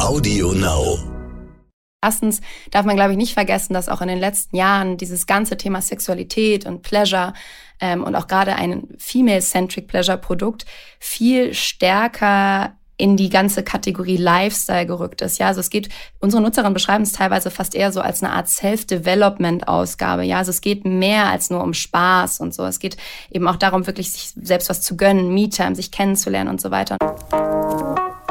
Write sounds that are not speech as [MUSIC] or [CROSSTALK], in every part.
Audio Now. Erstens darf man, glaube ich, nicht vergessen, dass auch in den letzten Jahren dieses ganze Thema Sexualität und Pleasure ähm, und auch gerade ein female-centric Pleasure-Produkt viel stärker in die ganze Kategorie Lifestyle gerückt ist. Ja, also es geht, unsere Nutzerinnen beschreiben es teilweise fast eher so als eine Art Self-Development-Ausgabe. Ja, also es geht mehr als nur um Spaß und so. Es geht eben auch darum, wirklich sich selbst was zu gönnen, Me-Time, sich kennenzulernen und so weiter.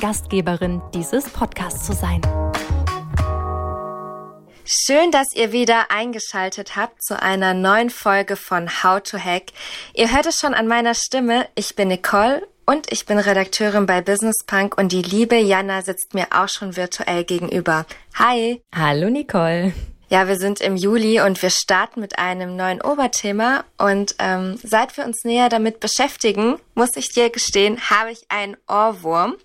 Gastgeberin dieses Podcasts zu sein. Schön, dass ihr wieder eingeschaltet habt zu einer neuen Folge von How to Hack. Ihr hört es schon an meiner Stimme. Ich bin Nicole und ich bin Redakteurin bei Business Punk und die liebe Jana sitzt mir auch schon virtuell gegenüber. Hi. Hallo Nicole. Ja, wir sind im Juli und wir starten mit einem neuen Oberthema. Und ähm, seit wir uns näher damit beschäftigen, muss ich dir gestehen, habe ich einen Ohrwurm.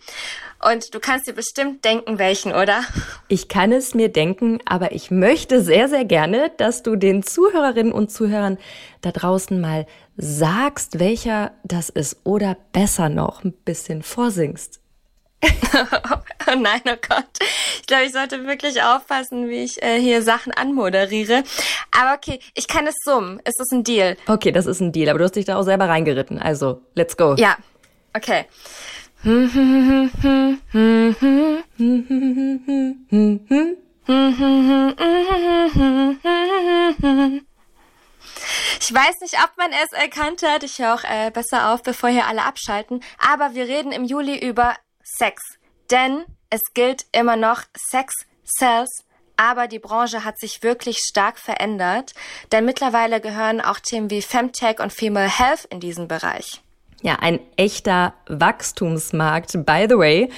Und du kannst dir bestimmt denken, welchen, oder? Ich kann es mir denken, aber ich möchte sehr, sehr gerne, dass du den Zuhörerinnen und Zuhörern da draußen mal sagst, welcher das ist oder besser noch ein bisschen vorsingst. Oh [LAUGHS] nein, oh Gott. Ich glaube, ich sollte wirklich aufpassen, wie ich äh, hier Sachen anmoderiere. Aber okay, ich kann es summen. Ist das ein Deal? Okay, das ist ein Deal, aber du hast dich da auch selber reingeritten. Also, let's go. Ja, okay. Ich weiß nicht, ob man es erkannt hat. Ich höre auch äh, besser auf, bevor hier alle abschalten. Aber wir reden im Juli über Sex. Denn es gilt immer noch Sex sells, aber die Branche hat sich wirklich stark verändert, denn mittlerweile gehören auch Themen wie Femtech und Female Health in diesen Bereich. Ja, ein echter Wachstumsmarkt, by the way.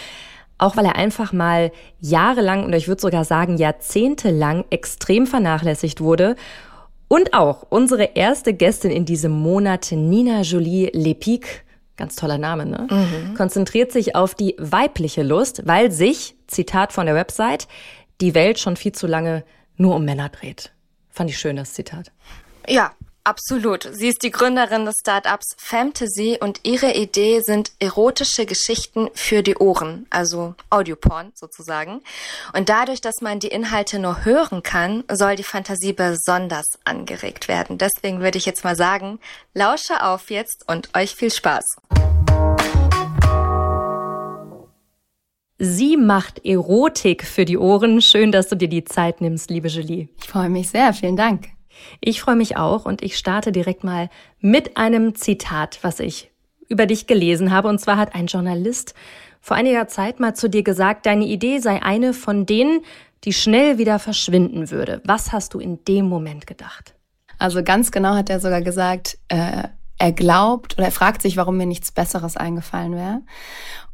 Auch weil er einfach mal jahrelang und ich würde sogar sagen jahrzehntelang extrem vernachlässigt wurde. Und auch unsere erste Gästin in diesem Monat, Nina Jolie Lepic, ganz toller Name, ne? Mhm. Konzentriert sich auf die weibliche Lust, weil sich, Zitat von der Website, die Welt schon viel zu lange nur um Männer dreht. Fand ich schön, das Zitat. Ja, absolut. Sie ist die Gründerin des Startups Fantasy und ihre Idee sind erotische Geschichten für die Ohren, also Audioporn sozusagen. Und dadurch, dass man die Inhalte nur hören kann, soll die Fantasie besonders angeregt werden. Deswegen würde ich jetzt mal sagen, lausche auf jetzt und euch viel Spaß. Sie macht Erotik für die Ohren. Schön, dass du dir die Zeit nimmst, liebe Julie. Ich freue mich sehr. Vielen Dank. Ich freue mich auch und ich starte direkt mal mit einem Zitat, was ich über dich gelesen habe. Und zwar hat ein Journalist vor einiger Zeit mal zu dir gesagt, deine Idee sei eine von denen, die schnell wieder verschwinden würde. Was hast du in dem Moment gedacht? Also ganz genau hat er sogar gesagt, äh, er glaubt oder er fragt sich, warum mir nichts Besseres eingefallen wäre.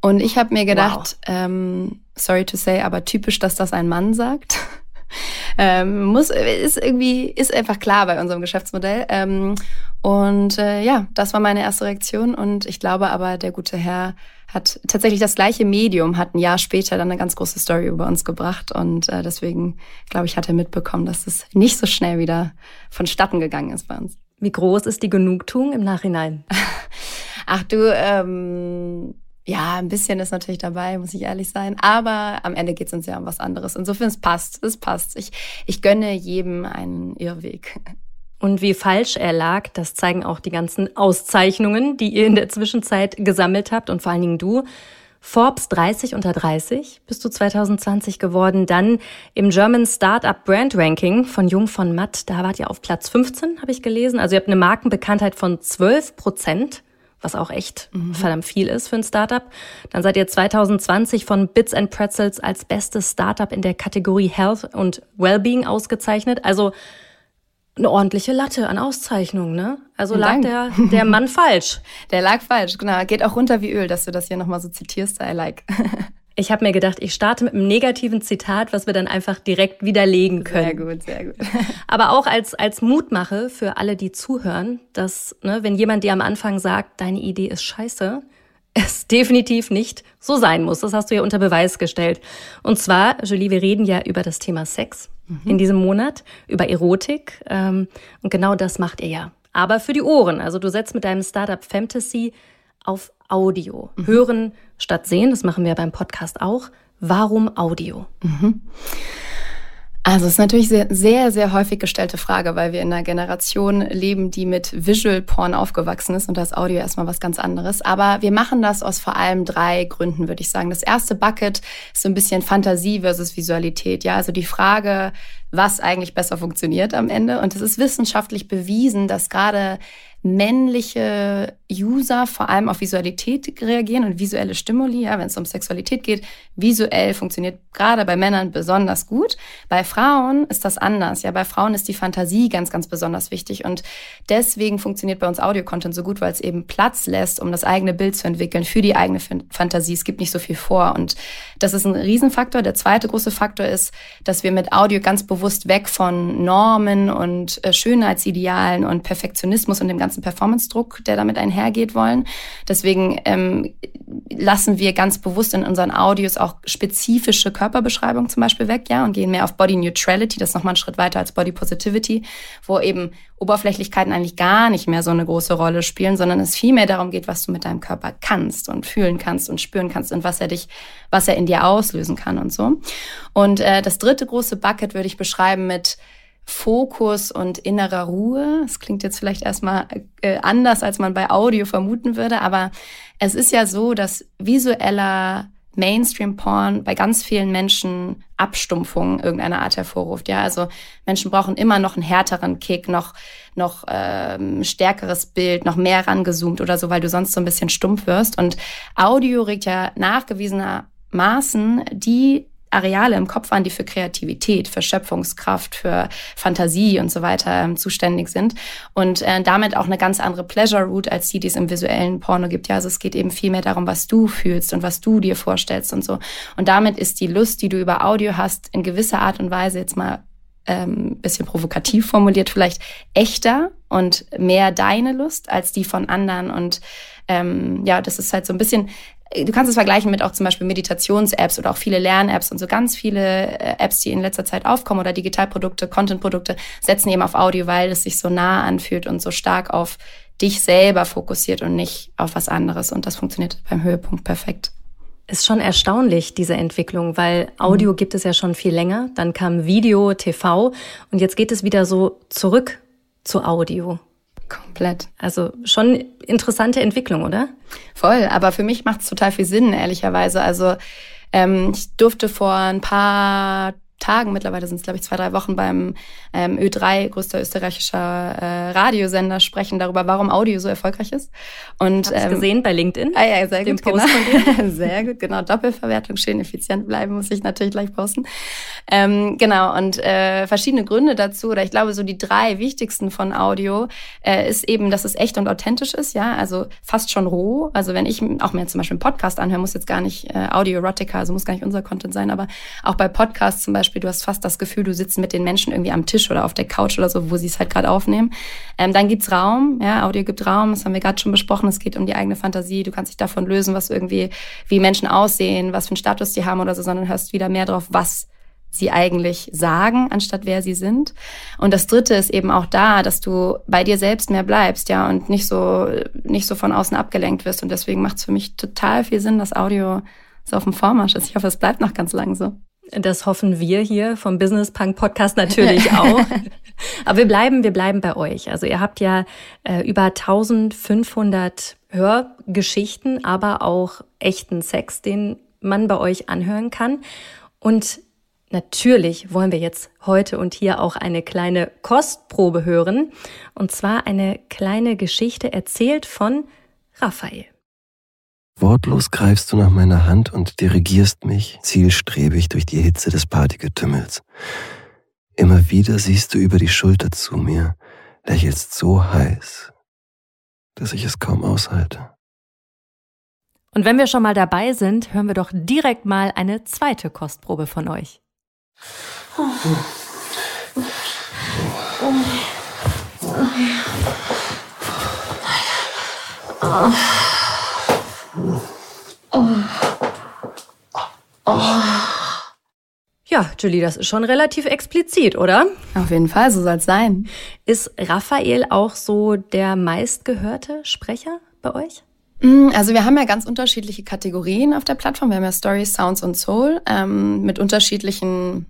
Und ich habe mir gedacht, wow. ähm, sorry to say, aber typisch, dass das ein Mann sagt. Ähm, muss ist irgendwie ist einfach klar bei unserem Geschäftsmodell. Ähm, und äh, ja, das war meine erste Reaktion. Und ich glaube aber, der gute Herr hat tatsächlich das gleiche Medium, hat ein Jahr später dann eine ganz große Story über uns gebracht. Und äh, deswegen, glaube ich, hat er mitbekommen, dass es nicht so schnell wieder vonstatten gegangen ist bei uns. Wie groß ist die Genugtuung im Nachhinein? [LAUGHS] Ach du, ähm, ja, ein bisschen ist natürlich dabei, muss ich ehrlich sein. Aber am Ende geht es uns ja um was anderes. Insofern, es passt, es passt. Ich, ich gönne jedem einen Irrweg. Und wie falsch er lag, das zeigen auch die ganzen Auszeichnungen, die ihr in der Zwischenzeit gesammelt habt und vor allen Dingen du. Forbes 30 unter 30 bist du 2020 geworden. Dann im German Startup Brand Ranking von Jung von Matt, da wart ihr auf Platz 15, habe ich gelesen. Also ihr habt eine Markenbekanntheit von 12 Prozent was auch echt mhm. verdammt viel ist für ein Startup. Dann seid ihr 2020 von Bits and Pretzels als bestes Startup in der Kategorie Health und Wellbeing ausgezeichnet. Also eine ordentliche Latte an Auszeichnungen, ne? Also lag der, der Mann [LAUGHS] falsch. Der lag falsch, genau. Geht auch runter wie Öl, dass du das hier nochmal so zitierst. I like. [LAUGHS] Ich habe mir gedacht, ich starte mit einem negativen Zitat, was wir dann einfach direkt widerlegen können. Sehr gut, sehr gut. [LAUGHS] [LAUGHS] Aber auch als, als Mutmache für alle, die zuhören, dass, ne, wenn jemand dir am Anfang sagt, deine Idee ist scheiße, [LAUGHS] es definitiv nicht so sein muss. Das hast du ja unter Beweis gestellt. Und zwar, Julie, wir reden ja über das Thema Sex mhm. in diesem Monat, über Erotik. Ähm, und genau das macht ihr ja. Aber für die Ohren. Also du setzt mit deinem Startup Fantasy auf Audio. Mhm. Hören statt sehen, das machen wir beim Podcast auch. Warum Audio? Mhm. Also es ist natürlich sehr, sehr, sehr häufig gestellte Frage, weil wir in einer Generation leben, die mit Visual Porn aufgewachsen ist und das Audio erstmal was ganz anderes. Aber wir machen das aus vor allem drei Gründen, würde ich sagen. Das erste Bucket ist so ein bisschen Fantasie versus Visualität. Ja, also die Frage, was eigentlich besser funktioniert am Ende. Und es ist wissenschaftlich bewiesen, dass gerade männliche User vor allem auf Visualität reagieren und visuelle Stimuli, ja, wenn es um Sexualität geht, visuell funktioniert gerade bei Männern besonders gut. Bei Frauen ist das anders. Ja, bei Frauen ist die Fantasie ganz, ganz besonders wichtig und deswegen funktioniert bei uns Audio-Content so gut, weil es eben Platz lässt, um das eigene Bild zu entwickeln für die eigene Fantasie. Es gibt nicht so viel vor und das ist ein Riesenfaktor. Der zweite große Faktor ist, dass wir mit Audio ganz bewusst weg von Normen und äh, Schönheitsidealen und Perfektionismus und dem ganzen Performance-Druck, der damit einhergeht, einhergeht wollen. Deswegen ähm, lassen wir ganz bewusst in unseren Audios auch spezifische Körperbeschreibungen zum Beispiel weg, ja, und gehen mehr auf Body Neutrality, das ist nochmal ein Schritt weiter als Body Positivity, wo eben Oberflächlichkeiten eigentlich gar nicht mehr so eine große Rolle spielen, sondern es viel mehr darum geht, was du mit deinem Körper kannst und fühlen kannst und spüren kannst und was er dich, was er in dir auslösen kann und so. Und äh, das dritte große Bucket würde ich beschreiben mit Fokus und innerer Ruhe. Das klingt jetzt vielleicht erstmal äh, anders, als man bei Audio vermuten würde, aber es ist ja so, dass visueller Mainstream-Porn bei ganz vielen Menschen Abstumpfung irgendeiner Art hervorruft. Ja, also Menschen brauchen immer noch einen härteren Kick, noch noch ähm, stärkeres Bild, noch mehr rangezoomt oder so, weil du sonst so ein bisschen stumpf wirst. Und Audio regt ja nachgewiesenermaßen die Areale im Kopf an, die für Kreativität, für Schöpfungskraft, für Fantasie und so weiter ähm, zuständig sind und äh, damit auch eine ganz andere Pleasure Route als die, die es im visuellen Porno gibt. Ja, also es geht eben viel mehr darum, was du fühlst und was du dir vorstellst und so. Und damit ist die Lust, die du über Audio hast, in gewisser Art und Weise jetzt mal ähm, bisschen provokativ formuliert, vielleicht echter und mehr deine Lust als die von anderen. Und ähm, ja, das ist halt so ein bisschen du kannst es vergleichen mit auch zum Beispiel Meditations-Apps oder auch viele Lern-Apps und so ganz viele äh, Apps, die in letzter Zeit aufkommen oder Digitalprodukte, Content-Produkte setzen eben auf Audio, weil es sich so nah anfühlt und so stark auf dich selber fokussiert und nicht auf was anderes. Und das funktioniert beim Höhepunkt perfekt. Ist schon erstaunlich, diese Entwicklung, weil Audio mhm. gibt es ja schon viel länger. Dann kam Video, TV und jetzt geht es wieder so zurück zu Audio. Komplett. Also schon interessante Entwicklung, oder? Voll, aber für mich macht es total viel Sinn, ehrlicherweise. Also ähm, ich durfte vor ein paar Tagen, mittlerweile sind es, glaube ich, zwei, drei Wochen beim ähm, Ö3, größter österreichischer äh, Radiosender, sprechen darüber, warum Audio so erfolgreich ist. Und ähm, gesehen bei LinkedIn. Ah ja, sehr gut, Post genau. [LAUGHS] sehr gut, genau. Doppelverwertung, schön effizient bleiben, muss ich natürlich gleich posten. Ähm, genau, und äh, verschiedene Gründe dazu, oder ich glaube, so die drei wichtigsten von Audio äh, ist eben, dass es echt und authentisch ist, ja, also fast schon roh. Also wenn ich auch mir zum Beispiel einen Podcast anhöre, muss jetzt gar nicht äh, Audio-Erotica, also muss gar nicht unser Content sein, aber auch bei Podcasts zum Beispiel Beispiel, du hast fast das Gefühl, du sitzt mit den Menschen irgendwie am Tisch oder auf der Couch oder so, wo sie es halt gerade aufnehmen. Ähm, dann gibt's Raum, ja, Audio gibt Raum, das haben wir gerade schon besprochen. Es geht um die eigene Fantasie. Du kannst dich davon lösen, was irgendwie, wie Menschen aussehen, was für einen Status die haben oder so, sondern hörst wieder mehr drauf, was sie eigentlich sagen, anstatt wer sie sind. Und das dritte ist eben auch da, dass du bei dir selbst mehr bleibst, ja, und nicht so, nicht so von außen abgelenkt wirst. Und deswegen macht es für mich total viel Sinn, dass Audio so auf dem Vormarsch ist. Ich hoffe, es bleibt noch ganz lang so. Das hoffen wir hier vom Business Punk Podcast natürlich [LAUGHS] auch. Aber wir bleiben, wir bleiben bei euch. Also ihr habt ja äh, über 1500 Hörgeschichten, aber auch echten Sex, den man bei euch anhören kann. Und natürlich wollen wir jetzt heute und hier auch eine kleine Kostprobe hören. Und zwar eine kleine Geschichte erzählt von Raphael. Wortlos greifst du nach meiner Hand und dirigierst mich zielstrebig durch die Hitze des Partygetümmels. Immer wieder siehst du über die Schulter zu mir, lächelst so heiß, dass ich es kaum aushalte. Und wenn wir schon mal dabei sind, hören wir doch direkt mal eine zweite Kostprobe von euch. Oh. Ja, Julie, das ist schon relativ explizit, oder? Auf jeden Fall, so soll es sein. Ist Raphael auch so der meistgehörte Sprecher bei euch? Mm, also wir haben ja ganz unterschiedliche Kategorien auf der Plattform. Wir haben ja Stories, Sounds und Soul ähm, mit unterschiedlichen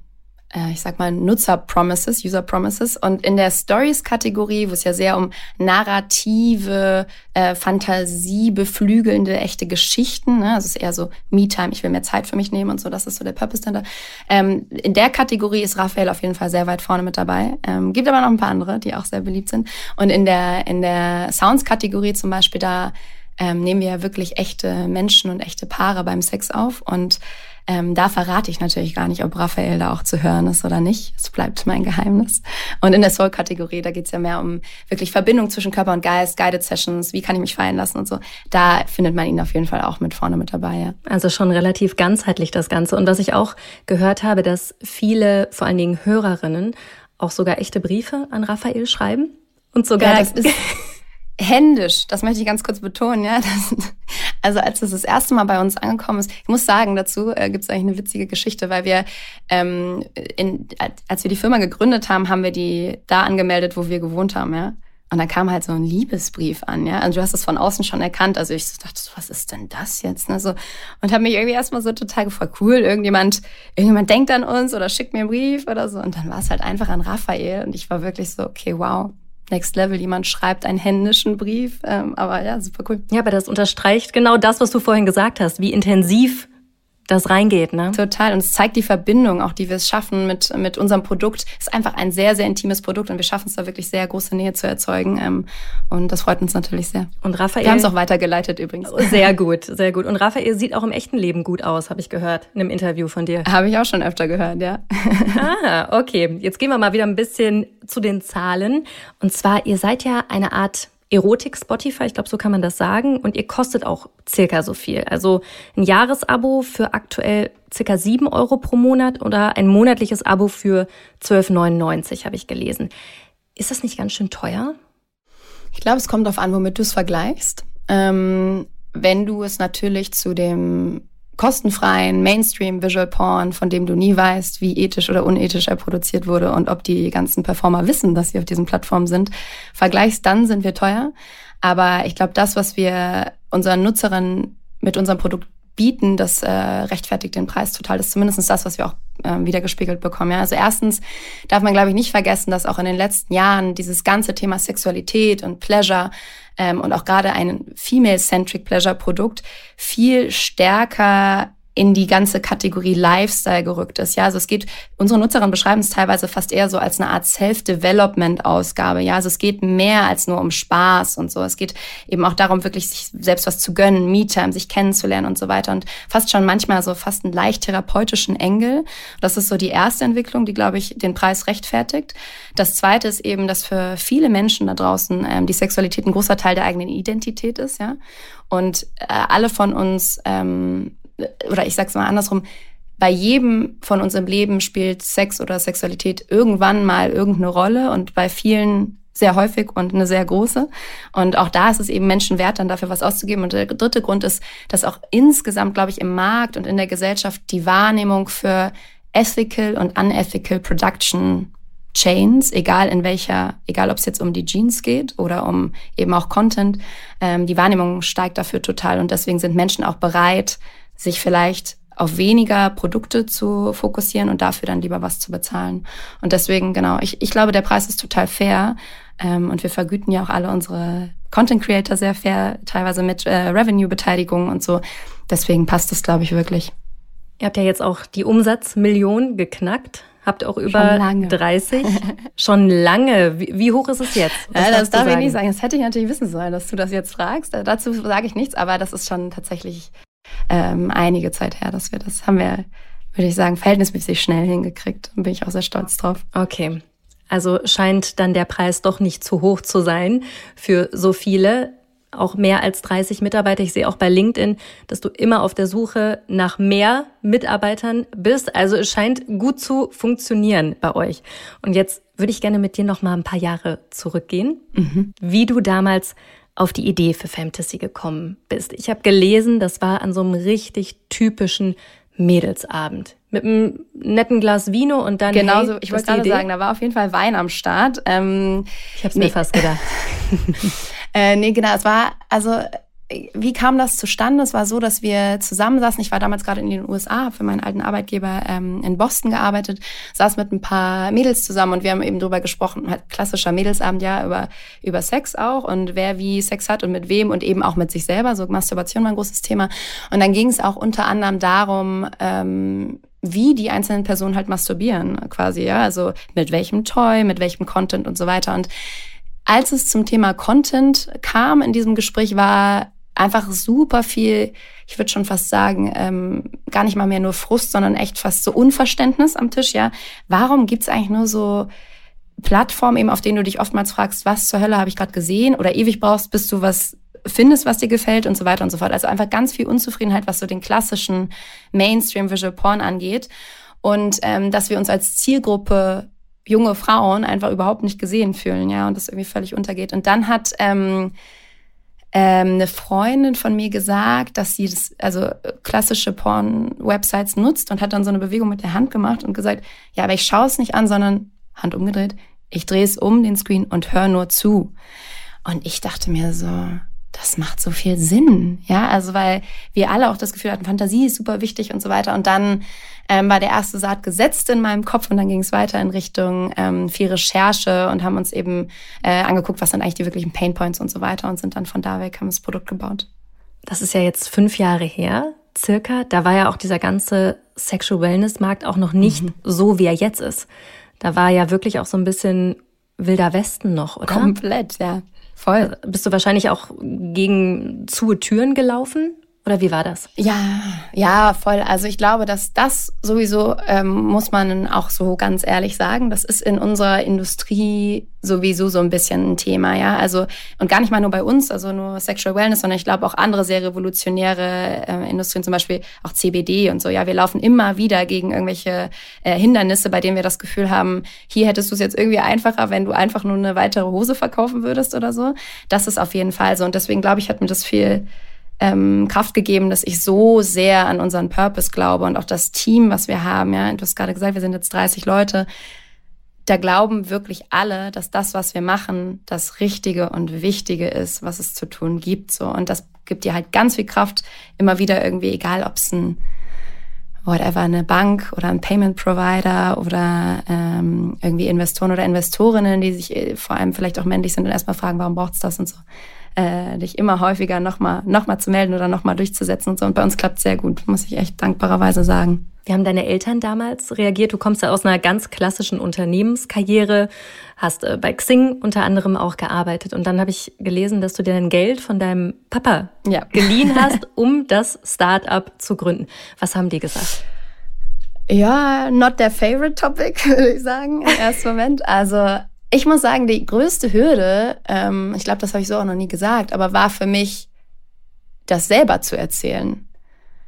ich sag mal, Nutzer-Promises, User-Promises. Und in der Stories-Kategorie, wo es ja sehr um narrative, äh, fantasiebeflügelnde, echte Geschichten, ne? also es ist eher so Me-Time, ich will mehr Zeit für mich nehmen und so, das ist so der Purpose dahinter. Ähm, in der Kategorie ist Raphael auf jeden Fall sehr weit vorne mit dabei. Ähm, gibt aber noch ein paar andere, die auch sehr beliebt sind. Und in der, in der Sounds-Kategorie zum Beispiel, da ähm, nehmen wir ja wirklich echte Menschen und echte Paare beim Sex auf und ähm, da verrate ich natürlich gar nicht, ob Raphael da auch zu hören ist oder nicht. Es bleibt mein Geheimnis. Und in der Soul-Kategorie, da geht's ja mehr um wirklich Verbindung zwischen Körper und Geist, Guided Sessions, wie kann ich mich fallen lassen und so. Da findet man ihn auf jeden Fall auch mit vorne mit dabei. Ja. Also schon relativ ganzheitlich das Ganze. Und was ich auch gehört habe, dass viele, vor allen Dingen Hörerinnen, auch sogar echte Briefe an Raphael schreiben. Und sogar. Ja, das ist [LAUGHS] händisch, das möchte ich ganz kurz betonen, ja. [LAUGHS] Das, also als es das erste Mal bei uns angekommen ist, ich muss sagen, dazu äh, gibt es eigentlich eine witzige Geschichte, weil wir, ähm, in, als wir die Firma gegründet haben, haben wir die da angemeldet, wo wir gewohnt haben, ja. Und dann kam halt so ein Liebesbrief an, ja. Also du hast es von außen schon erkannt. Also ich dachte, was ist denn das jetzt? Ne? So, und habe mich irgendwie erstmal so total gefragt, cool, irgendjemand, irgendjemand denkt an uns oder schickt mir einen Brief oder so. Und dann war es halt einfach an Raphael. Und ich war wirklich so, okay, wow, Next Level. Jemand schreibt einen händischen Brief. Ähm, aber ja, super cool. Ja, aber das unterstreicht genau das, was du vorhin gesagt hast, wie intensiv das reingeht, ne? Total. Und es zeigt die Verbindung, auch die wir es schaffen mit, mit unserem Produkt. Es ist einfach ein sehr, sehr intimes Produkt und wir schaffen es da wirklich sehr große Nähe zu erzeugen. Ähm, und das freut uns natürlich sehr. Und Raphael. Wir haben es auch weitergeleitet übrigens. Sehr gut, sehr gut. Und Raphael sieht auch im echten Leben gut aus, habe ich gehört, in einem Interview von dir. Habe ich auch schon öfter gehört, ja. [LAUGHS] ah, okay. Jetzt gehen wir mal wieder ein bisschen zu den Zahlen. Und zwar, ihr seid ja eine Art Erotik-Spotify, ich glaube, so kann man das sagen. Und ihr kostet auch circa so viel. Also ein Jahresabo für aktuell circa 7 Euro pro Monat oder ein monatliches Abo für 12,99 habe ich gelesen. Ist das nicht ganz schön teuer? Ich glaube, es kommt darauf an, womit du es vergleichst. Ähm, wenn du es natürlich zu dem kostenfreien Mainstream Visual Porn, von dem du nie weißt, wie ethisch oder unethisch er produziert wurde und ob die ganzen Performer wissen, dass sie auf diesen Plattformen sind, vergleichst, dann sind wir teuer. Aber ich glaube, das, was wir unseren Nutzerinnen mit unserem Produkt bieten, das äh, rechtfertigt den Preis total. Das ist zumindest das, was wir auch äh, wieder gespiegelt bekommen. Ja? Also erstens darf man, glaube ich, nicht vergessen, dass auch in den letzten Jahren dieses ganze Thema Sexualität und Pleasure ähm, und auch gerade ein female-centric Pleasure-Produkt viel stärker in die ganze Kategorie Lifestyle gerückt ist. Ja, also es geht, unsere Nutzerinnen beschreiben es teilweise fast eher so als eine Art Self-Development-Ausgabe. Ja, also es geht mehr als nur um Spaß und so. Es geht eben auch darum, wirklich sich selbst was zu gönnen, Me-Time, sich kennenzulernen und so weiter und fast schon manchmal so fast einen leicht therapeutischen Engel. Das ist so die erste Entwicklung, die, glaube ich, den Preis rechtfertigt. Das zweite ist eben, dass für viele Menschen da draußen ähm, die Sexualität ein großer Teil der eigenen Identität ist, ja. Und äh, alle von uns ähm, oder ich sag's mal andersrum, bei jedem von uns im Leben spielt Sex oder Sexualität irgendwann mal irgendeine Rolle und bei vielen sehr häufig und eine sehr große. Und auch da ist es eben Menschen wert, dann dafür was auszugeben. Und der dritte Grund ist, dass auch insgesamt, glaube ich, im Markt und in der Gesellschaft die Wahrnehmung für ethical und unethical Production Chains, egal in welcher, egal ob es jetzt um die Jeans geht oder um eben auch Content, ähm, die Wahrnehmung steigt dafür total und deswegen sind Menschen auch bereit, sich vielleicht auf weniger Produkte zu fokussieren und dafür dann lieber was zu bezahlen. Und deswegen, genau, ich, ich glaube, der Preis ist total fair. Ähm, und wir vergüten ja auch alle unsere Content Creator sehr fair, teilweise mit äh, Revenue-Beteiligung und so. Deswegen passt es, glaube ich, wirklich. Ihr habt ja jetzt auch die Umsatzmillion geknackt. Habt auch über Schon lange. 30. [LAUGHS] Schon lange. Wie, wie, hoch ist es jetzt? Ja, das darf ich nicht sagen. Das hätte ich natürlich wissen sollen, dass du das jetzt fragst. Dazu sage ich nichts, aber das ist schon tatsächlich ähm, einige Zeit her, dass wir das haben wir, würde ich sagen, verhältnismäßig schnell hingekriegt. Und bin ich auch sehr stolz drauf. Okay. Also scheint dann der Preis doch nicht zu hoch zu sein für so viele. auch mehr als 30 Mitarbeiter. Ich sehe auch bei LinkedIn, dass du immer auf der Suche nach mehr Mitarbeitern bist. Also es scheint gut zu funktionieren bei euch. Und jetzt würde ich gerne mit dir noch mal ein paar Jahre zurückgehen, mhm. wie du damals auf die Idee für Fantasy gekommen bist. Ich habe gelesen, das war an so einem richtig typischen Mädelsabend mit einem netten Glas Vino und dann. Genau hey, so, ich wollte gerade sagen, da war auf jeden Fall Wein am Start. Ähm, ich habe es nee. mir fast gedacht. [LAUGHS] äh, nee, genau, es war, also wie kam das zustande? Es war so, dass wir zusammensaßen. Ich war damals gerade in den USA, habe für meinen alten Arbeitgeber ähm, in Boston gearbeitet, saß mit ein paar Mädels zusammen und wir haben eben drüber gesprochen, halt klassischer Mädelsabend, ja, über, über Sex auch und wer wie Sex hat und mit wem und eben auch mit sich selber. So Masturbation war ein großes Thema. Und dann ging es auch unter anderem darum, ähm, wie die einzelnen Personen halt masturbieren, quasi, ja, also mit welchem Toy, mit welchem Content und so weiter. Und als es zum Thema Content kam in diesem Gespräch, war einfach super viel, ich würde schon fast sagen, ähm, gar nicht mal mehr nur Frust, sondern echt fast so Unverständnis am Tisch, ja. Warum gibt's eigentlich nur so Plattformen, eben auf denen du dich oftmals fragst, was zur Hölle habe ich gerade gesehen oder ewig brauchst, bis du was findest, was dir gefällt und so weiter und so fort. Also einfach ganz viel Unzufriedenheit, was so den klassischen Mainstream Visual Porn angeht. Und ähm, dass wir uns als Zielgruppe junge Frauen einfach überhaupt nicht gesehen fühlen, ja, und das irgendwie völlig untergeht. Und dann hat ähm, ähm, eine Freundin von mir gesagt, dass sie das, also klassische Porn-Websites nutzt und hat dann so eine Bewegung mit der Hand gemacht und gesagt, ja, aber ich schaue es nicht an, sondern Hand umgedreht, ich drehe es um den Screen und höre nur zu. Und ich dachte mir so, das macht so viel Sinn, ja, also weil wir alle auch das Gefühl hatten, Fantasie ist super wichtig und so weiter. Und dann ähm, war der erste Saat gesetzt in meinem Kopf und dann ging es weiter in Richtung ähm, viel Recherche und haben uns eben äh, angeguckt, was sind eigentlich die wirklichen Painpoints und so weiter und sind dann von da weg, haben das Produkt gebaut. Das ist ja jetzt fünf Jahre her, circa. Da war ja auch dieser ganze Sexual Wellness Markt auch noch nicht mhm. so, wie er jetzt ist. Da war ja wirklich auch so ein bisschen wilder Westen noch, oder? Komplett, ja. Voll. Bist du wahrscheinlich auch gegen zu Türen gelaufen? Oder wie war das? Ja, ja, voll. Also ich glaube, dass das sowieso, ähm, muss man auch so ganz ehrlich sagen, das ist in unserer Industrie sowieso so ein bisschen ein Thema, ja. Also, und gar nicht mal nur bei uns, also nur Sexual Wellness, sondern ich glaube auch andere sehr revolutionäre äh, Industrien, zum Beispiel auch CBD und so, ja. Wir laufen immer wieder gegen irgendwelche äh, Hindernisse, bei denen wir das Gefühl haben, hier hättest du es jetzt irgendwie einfacher, wenn du einfach nur eine weitere Hose verkaufen würdest oder so. Das ist auf jeden Fall so. Und deswegen glaube ich, hat mir das viel ähm, Kraft gegeben, dass ich so sehr an unseren Purpose glaube und auch das Team, was wir haben. Ja, du hast gerade gesagt, wir sind jetzt 30 Leute. Da glauben wirklich alle, dass das, was wir machen, das Richtige und Wichtige ist, was es zu tun gibt. So und das gibt dir halt ganz viel Kraft, immer wieder irgendwie, egal ob es ein whatever, eine Bank oder ein Payment Provider oder ähm, irgendwie Investoren oder Investorinnen, die sich äh, vor allem vielleicht auch männlich sind und erstmal fragen, warum braucht's das und so äh, dich immer häufiger nochmal noch mal zu melden oder nochmal durchzusetzen und so. Und bei uns klappt sehr gut, muss ich echt dankbarerweise sagen. Wie haben deine Eltern damals reagiert? Du kommst ja aus einer ganz klassischen Unternehmenskarriere, hast äh, bei Xing unter anderem auch gearbeitet. Und dann habe ich gelesen, dass du dir dein Geld von deinem Papa ja. geliehen [LAUGHS] hast, um das Start-up zu gründen. Was haben die gesagt? Ja, not their favorite topic, [LAUGHS] würde ich sagen, im ersten Moment. Also ich muss sagen, die größte Hürde, ähm, ich glaube, das habe ich so auch noch nie gesagt, aber war für mich, das selber zu erzählen.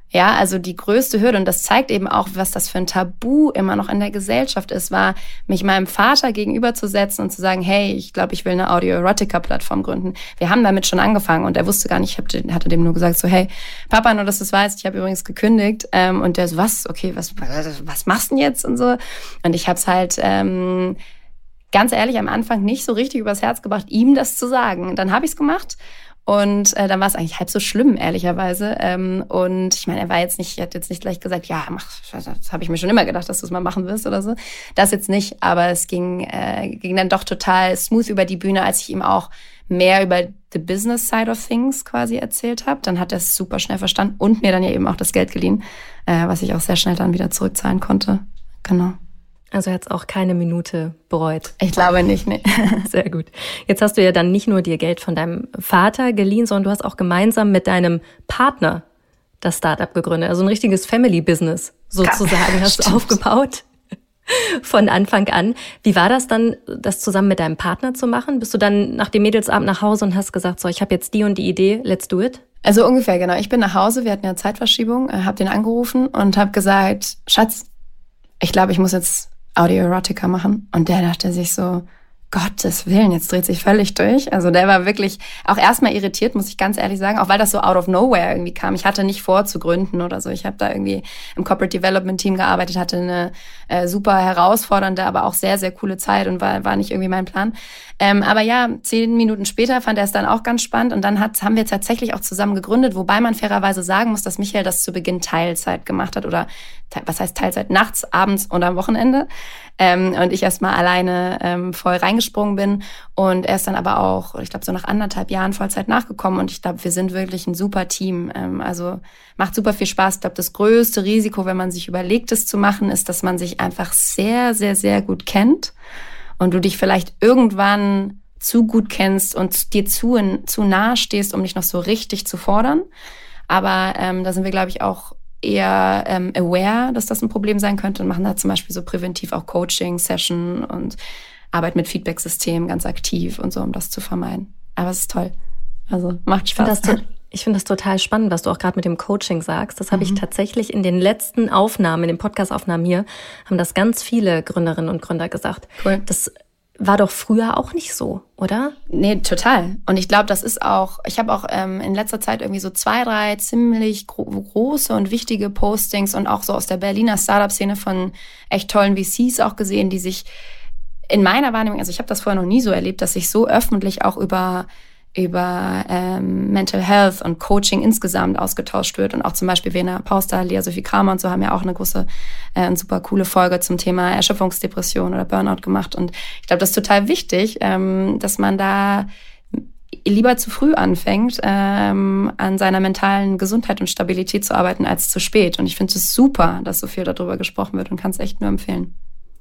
Ja, also die größte Hürde, und das zeigt eben auch, was das für ein Tabu immer noch in der Gesellschaft ist, war, mich meinem Vater gegenüberzusetzen und zu sagen, hey, ich glaube, ich will eine Audio-Erotica-Plattform gründen. Wir haben damit schon angefangen und er wusste gar nicht, ich hatte dem nur gesagt, so, hey, Papa, nur dass du es weißt, ich habe übrigens gekündigt. Ähm, und der so, was, okay, was, was machst du denn jetzt? Und so. Und ich habe es halt ähm, ganz ehrlich am Anfang nicht so richtig übers Herz gebracht, ihm das zu sagen. Dann habe ich es gemacht und äh, dann war es eigentlich halb so schlimm, ehrlicherweise. Ähm, und ich meine, er war jetzt nicht, er hat jetzt nicht gleich gesagt, ja, mach, das habe ich mir schon immer gedacht, dass du es mal machen wirst oder so. Das jetzt nicht, aber es ging, äh, ging dann doch total smooth über die Bühne, als ich ihm auch mehr über the business side of things quasi erzählt habe. Dann hat er es super schnell verstanden und mir dann ja eben auch das Geld geliehen, äh, was ich auch sehr schnell dann wieder zurückzahlen konnte. Genau. Also hat es auch keine Minute bereut. Ich glaube nicht, nee. [LAUGHS] Sehr gut. Jetzt hast du ja dann nicht nur dir Geld von deinem Vater geliehen, sondern du hast auch gemeinsam mit deinem Partner das Startup gegründet. Also ein richtiges Family-Business sozusagen hast du aufgebaut. [LAUGHS] von Anfang an. Wie war das dann, das zusammen mit deinem Partner zu machen? Bist du dann nach dem Mädelsabend nach Hause und hast gesagt, so, ich habe jetzt die und die Idee, let's do it? Also ungefähr, genau. Ich bin nach Hause, wir hatten ja Zeitverschiebung, äh, habe den angerufen und habe gesagt, Schatz, ich glaube, ich muss jetzt Audio-Erotica machen. Und der dachte sich so, Gottes Willen, jetzt dreht sich völlig durch. Also der war wirklich auch erstmal irritiert, muss ich ganz ehrlich sagen, auch weil das so out of nowhere irgendwie kam. Ich hatte nicht vor zu gründen oder so. Ich habe da irgendwie im Corporate Development Team gearbeitet, hatte eine äh, super herausfordernde, aber auch sehr, sehr coole Zeit und war, war nicht irgendwie mein Plan. Ähm, aber ja, zehn Minuten später fand er es dann auch ganz spannend und dann hat, haben wir tatsächlich auch zusammen gegründet, wobei man fairerweise sagen muss, dass Michael das zu Beginn Teilzeit gemacht hat oder was heißt Teilzeit, nachts, abends und am Wochenende. Ähm, und ich erstmal alleine ähm, voll reingesprungen bin. Und er ist dann aber auch, ich glaube, so nach anderthalb Jahren Vollzeit nachgekommen. Und ich glaube, wir sind wirklich ein super Team. Ähm, also macht super viel Spaß. Ich glaube, das größte Risiko, wenn man sich überlegt, es zu machen, ist, dass man sich einfach sehr, sehr, sehr gut kennt und du dich vielleicht irgendwann zu gut kennst und dir zu, in, zu nahe stehst, um dich noch so richtig zu fordern. Aber ähm, da sind wir, glaube ich, auch eher ähm, aware, dass das ein Problem sein könnte und machen da zum Beispiel so präventiv auch Coaching-Session und arbeiten mit Feedback-Systemen ganz aktiv und so, um das zu vermeiden. Aber es ist toll. Also macht Spaß. Ich finde das total spannend, was du auch gerade mit dem Coaching sagst. Das habe mhm. ich tatsächlich in den letzten Aufnahmen, in den Podcast-Aufnahmen hier, haben das ganz viele Gründerinnen und Gründer gesagt. Cool. Das war doch früher auch nicht so, oder? Nee, total. Und ich glaube, das ist auch, ich habe auch ähm, in letzter Zeit irgendwie so zwei, drei ziemlich gro große und wichtige Postings und auch so aus der Berliner Startup-Szene von echt tollen VCs auch gesehen, die sich in meiner Wahrnehmung, also ich habe das vorher noch nie so erlebt, dass sich so öffentlich auch über über ähm, Mental Health und Coaching insgesamt ausgetauscht wird. Und auch zum Beispiel Vena Pauster, Lea Sophie Kramer und so haben ja auch eine große äh, und super coole Folge zum Thema Erschöpfungsdepression oder Burnout gemacht. Und ich glaube, das ist total wichtig, ähm, dass man da lieber zu früh anfängt, ähm, an seiner mentalen Gesundheit und Stabilität zu arbeiten, als zu spät. Und ich finde es super, dass so viel darüber gesprochen wird und kann es echt nur empfehlen.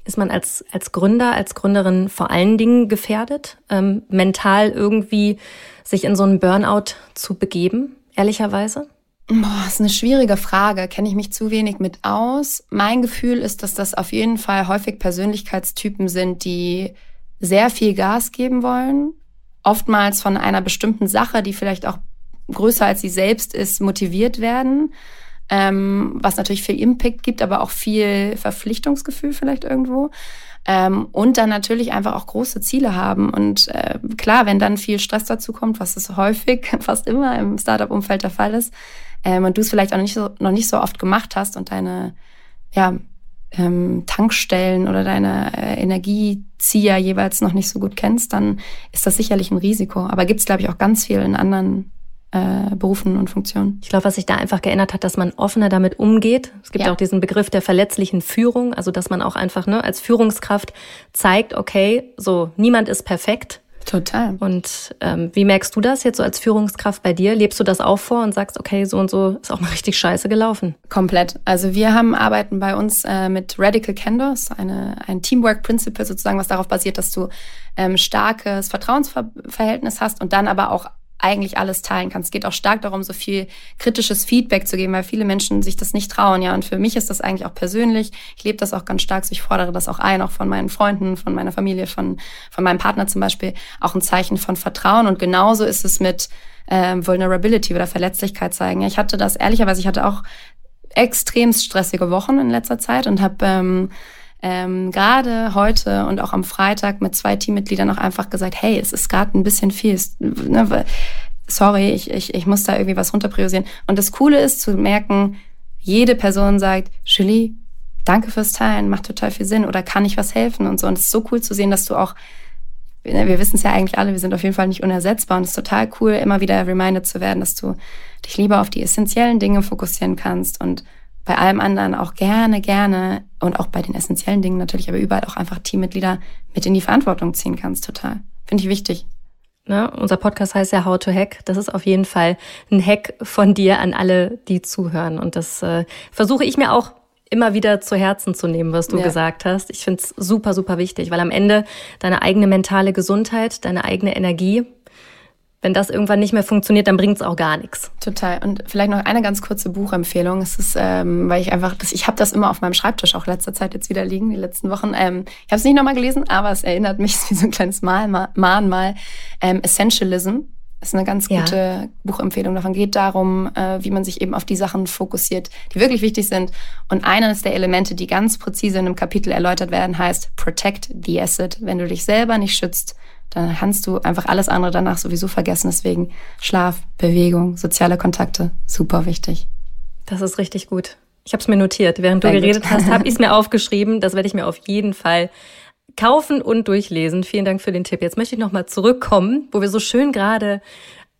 Ist man als, als Gründer, als Gründerin vor allen Dingen gefährdet, ähm, mental irgendwie sich in so einen Burnout zu begeben, ehrlicherweise? Boah, ist eine schwierige Frage. Kenne ich mich zu wenig mit aus. Mein Gefühl ist, dass das auf jeden Fall häufig Persönlichkeitstypen sind, die sehr viel Gas geben wollen. Oftmals von einer bestimmten Sache, die vielleicht auch größer als sie selbst ist, motiviert werden ähm, was natürlich viel Impact gibt, aber auch viel Verpflichtungsgefühl vielleicht irgendwo. Ähm, und dann natürlich einfach auch große Ziele haben. Und äh, klar, wenn dann viel Stress dazu kommt, was es häufig, [LAUGHS] fast immer im Startup-Umfeld der Fall ist, ähm, und du es vielleicht auch nicht so, noch nicht so oft gemacht hast und deine ja, ähm, Tankstellen oder deine äh, Energiezieher jeweils noch nicht so gut kennst, dann ist das sicherlich ein Risiko. Aber gibt es, glaube ich, auch ganz viel in anderen äh, Berufen und Funktionen. Ich glaube, was sich da einfach geändert hat, dass man offener damit umgeht. Es gibt ja. auch diesen Begriff der verletzlichen Führung, also dass man auch einfach ne, als Führungskraft zeigt, okay, so niemand ist perfekt. Total. Und ähm, wie merkst du das jetzt so als Führungskraft bei dir? Lebst du das auch vor und sagst, okay, so und so ist auch mal richtig scheiße gelaufen? Komplett. Also wir haben arbeiten bei uns äh, mit Radical Candor, eine, ein Teamwork Principle sozusagen, was darauf basiert, dass du ähm, starkes Vertrauensverhältnis hast und dann aber auch eigentlich alles teilen kannst. Es geht auch stark darum, so viel kritisches Feedback zu geben, weil viele Menschen sich das nicht trauen. Ja, und für mich ist das eigentlich auch persönlich. Ich lebe das auch ganz stark. So ich fordere das auch ein, auch von meinen Freunden, von meiner Familie, von, von meinem Partner zum Beispiel. Auch ein Zeichen von Vertrauen. Und genauso ist es mit ähm, Vulnerability oder Verletzlichkeit zeigen. Ja, ich hatte das ehrlicherweise, ich hatte auch extrem stressige Wochen in letzter Zeit und habe ähm, ähm, gerade heute und auch am Freitag mit zwei Teammitgliedern auch einfach gesagt, hey, es ist gerade ein bisschen viel. Ne, sorry, ich, ich, ich muss da irgendwie was runterpriorisieren. Und das Coole ist zu merken, jede Person sagt, Julie, danke fürs Teilen, macht total viel Sinn oder kann ich was helfen und so. Und es ist so cool zu sehen, dass du auch, ne, wir wissen es ja eigentlich alle, wir sind auf jeden Fall nicht unersetzbar und es ist total cool, immer wieder reminded zu werden, dass du dich lieber auf die essentiellen Dinge fokussieren kannst und bei allem anderen auch gerne, gerne und auch bei den essentiellen Dingen natürlich, aber überall auch einfach Teammitglieder mit in die Verantwortung ziehen kannst, total. Finde ich wichtig. Ne? Unser Podcast heißt ja How to Hack. Das ist auf jeden Fall ein Hack von dir an alle, die zuhören. Und das äh, versuche ich mir auch immer wieder zu Herzen zu nehmen, was du ja. gesagt hast. Ich finde es super, super wichtig, weil am Ende deine eigene mentale Gesundheit, deine eigene Energie wenn das irgendwann nicht mehr funktioniert, dann bringt es auch gar nichts. Total. Und vielleicht noch eine ganz kurze Buchempfehlung. Es ist, ähm, weil ich einfach, das, ich habe das immer auf meinem Schreibtisch auch letzter Zeit jetzt wieder liegen, die letzten Wochen. Ähm, ich habe es nicht nochmal gelesen, aber es erinnert mich [LAUGHS] wie so ein kleines Mal, Mahnmal. Ähm, Essentialism ist eine ganz gute ja. Buchempfehlung. Davon geht darum, äh, wie man sich eben auf die Sachen fokussiert, die wirklich wichtig sind. Und eines der Elemente, die ganz präzise in einem Kapitel erläutert werden, heißt Protect the Asset. Wenn du dich selber nicht schützt, dann kannst du einfach alles andere danach sowieso vergessen. Deswegen Schlaf, Bewegung, soziale Kontakte, super wichtig. Das ist richtig gut. Ich habe es mir notiert. Während du Sehr geredet gut. hast, habe ich es mir [LAUGHS] aufgeschrieben. Das werde ich mir auf jeden Fall kaufen und durchlesen. Vielen Dank für den Tipp. Jetzt möchte ich nochmal zurückkommen, wo wir so schön gerade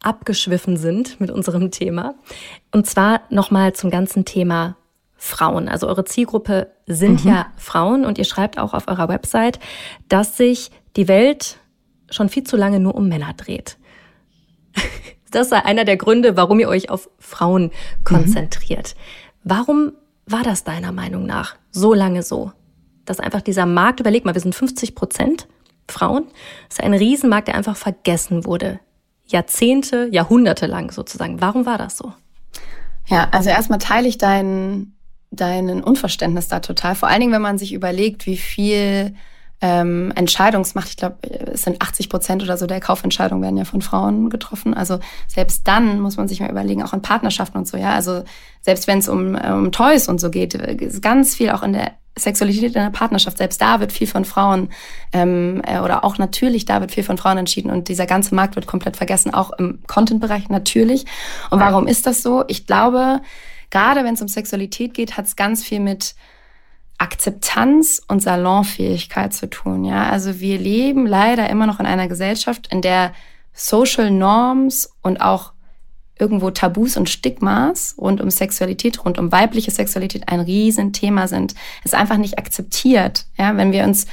abgeschwiffen sind mit unserem Thema. Und zwar nochmal zum ganzen Thema Frauen. Also eure Zielgruppe sind mhm. ja Frauen und ihr schreibt auch auf eurer Website, dass sich die Welt schon viel zu lange nur um Männer dreht. [LAUGHS] Das sei einer der Gründe, warum ihr euch auf Frauen konzentriert. Mhm. Warum war das deiner Meinung nach so lange so? Dass einfach dieser Markt, überleg mal, wir sind 50 Prozent Frauen, das ist ein Riesenmarkt, der einfach vergessen wurde. Jahrzehnte, Jahrhunderte lang sozusagen. Warum war das so? Ja, also erstmal teile ich dein, deinen Unverständnis da total. Vor allen Dingen, wenn man sich überlegt, wie viel ähm, Entscheidungsmacht, ich glaube, es sind 80 Prozent oder so der Kaufentscheidungen werden ja von Frauen getroffen. Also selbst dann muss man sich mal überlegen, auch in Partnerschaften und so, ja. Also selbst wenn es um, um Toys und so geht, ist ganz viel auch in der Sexualität in der Partnerschaft, selbst da wird viel von Frauen ähm, äh, oder auch natürlich da wird viel von Frauen entschieden und dieser ganze Markt wird komplett vergessen, auch im Content-Bereich natürlich. Und warum ist das so? Ich glaube, gerade wenn es um Sexualität geht, hat es ganz viel mit Akzeptanz und Salonfähigkeit zu tun. Ja, also wir leben leider immer noch in einer Gesellschaft, in der Social Norms und auch irgendwo Tabus und Stigmas rund um Sexualität, rund um weibliche Sexualität ein Riesenthema sind. Es ist einfach nicht akzeptiert. Ja, wenn wir uns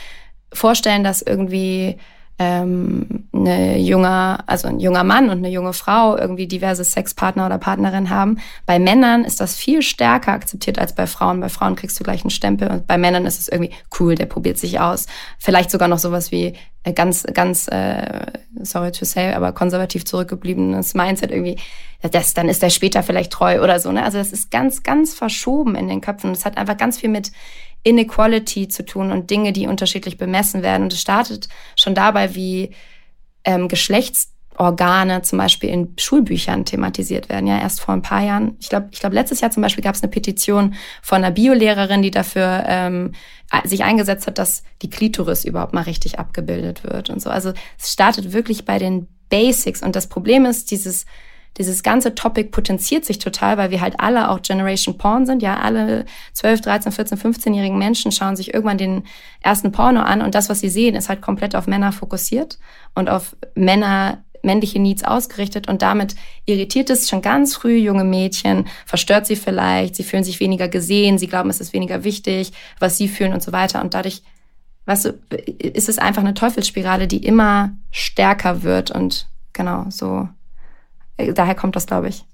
vorstellen, dass irgendwie ähm, eine junger, also ein junger Mann und eine junge Frau irgendwie diverse Sexpartner oder Partnerin haben. Bei Männern ist das viel stärker akzeptiert als bei Frauen. Bei Frauen kriegst du gleich einen Stempel und bei Männern ist es irgendwie cool, der probiert sich aus. Vielleicht sogar noch sowas wie ganz, ganz, äh, sorry to say, aber konservativ zurückgebliebenes Mindset irgendwie. Das, dann ist er später vielleicht treu oder so. Ne? Also das ist ganz, ganz verschoben in den Köpfen. Das hat einfach ganz viel mit Inequality zu tun und Dinge, die unterschiedlich bemessen werden. Und es startet schon dabei, wie ähm, Geschlechtsorgane zum Beispiel in Schulbüchern thematisiert werden. Ja, erst vor ein paar Jahren. Ich glaube, ich glaube, letztes Jahr zum Beispiel gab es eine Petition von einer Biolehrerin, die dafür ähm, sich eingesetzt hat, dass die Klitoris überhaupt mal richtig abgebildet wird und so. Also es startet wirklich bei den Basics. Und das Problem ist, dieses dieses ganze Topic potenziert sich total, weil wir halt alle auch Generation Porn sind. Ja, alle 12, 13, 14, 15-jährigen Menschen schauen sich irgendwann den ersten Porno an und das, was sie sehen, ist halt komplett auf Männer fokussiert und auf Männer männliche Needs ausgerichtet und damit irritiert es schon ganz früh junge Mädchen, verstört sie vielleicht, sie fühlen sich weniger gesehen, sie glauben, es ist weniger wichtig, was sie fühlen und so weiter und dadurch weißt du, ist es einfach eine Teufelsspirale, die immer stärker wird und genau so daher kommt das, glaube ich.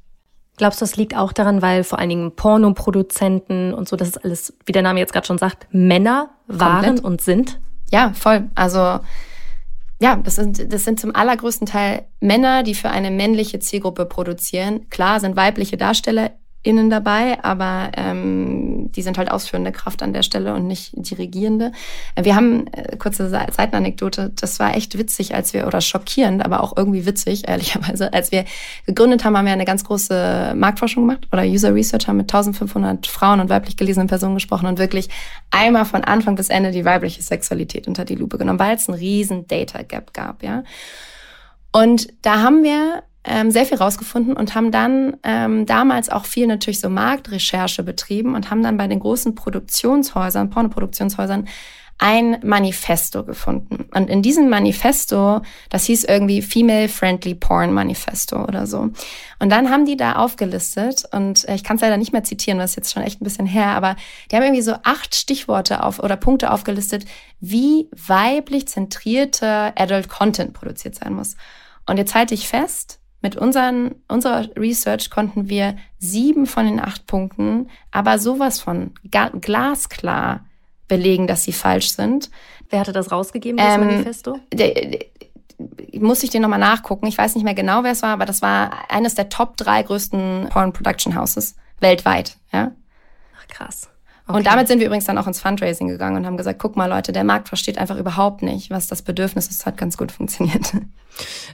Glaubst du, das liegt auch daran, weil vor allen Dingen Pornoproduzenten und so, das ist alles, wie der Name jetzt gerade schon sagt, Männer waren Komplett. und sind? Ja, voll. Also ja, das sind, das sind zum allergrößten Teil Männer, die für eine männliche Zielgruppe produzieren. Klar sind weibliche Darsteller innen dabei, aber ähm, die sind halt ausführende Kraft an der Stelle und nicht dirigierende. Äh, wir haben, äh, kurze Seitenanekdote, das war echt witzig, als wir, oder schockierend, aber auch irgendwie witzig, ehrlicherweise, als wir gegründet haben, haben wir eine ganz große Marktforschung gemacht oder User Research, haben mit 1500 Frauen und weiblich gelesenen Personen gesprochen und wirklich einmal von Anfang bis Ende die weibliche Sexualität unter die Lupe genommen, weil es einen riesen Data Gap gab, ja. Und da haben wir ähm, sehr viel rausgefunden und haben dann ähm, damals auch viel natürlich so Marktrecherche betrieben und haben dann bei den großen Produktionshäusern, Pornoproduktionshäusern, ein Manifesto gefunden. Und in diesem Manifesto, das hieß irgendwie Female Friendly Porn Manifesto oder so. Und dann haben die da aufgelistet, und äh, ich kann es leider nicht mehr zitieren, das ist jetzt schon echt ein bisschen her, aber die haben irgendwie so acht Stichworte auf oder Punkte aufgelistet, wie weiblich zentrierte Adult Content produziert sein muss. Und jetzt halte ich fest, mit unseren, unserer Research konnten wir sieben von den acht Punkten, aber sowas von glasklar belegen, dass sie falsch sind. Wer hatte das rausgegeben, das ähm, Manifesto? muss ich den nochmal nachgucken. Ich weiß nicht mehr genau, wer es war, aber das war eines der Top drei größten Porn Production Houses weltweit. Ja? Ach, krass. Okay. Und damit sind wir übrigens dann auch ins Fundraising gegangen und haben gesagt, guck mal Leute, der Markt versteht einfach überhaupt nicht, was das Bedürfnis ist. Das hat ganz gut funktioniert.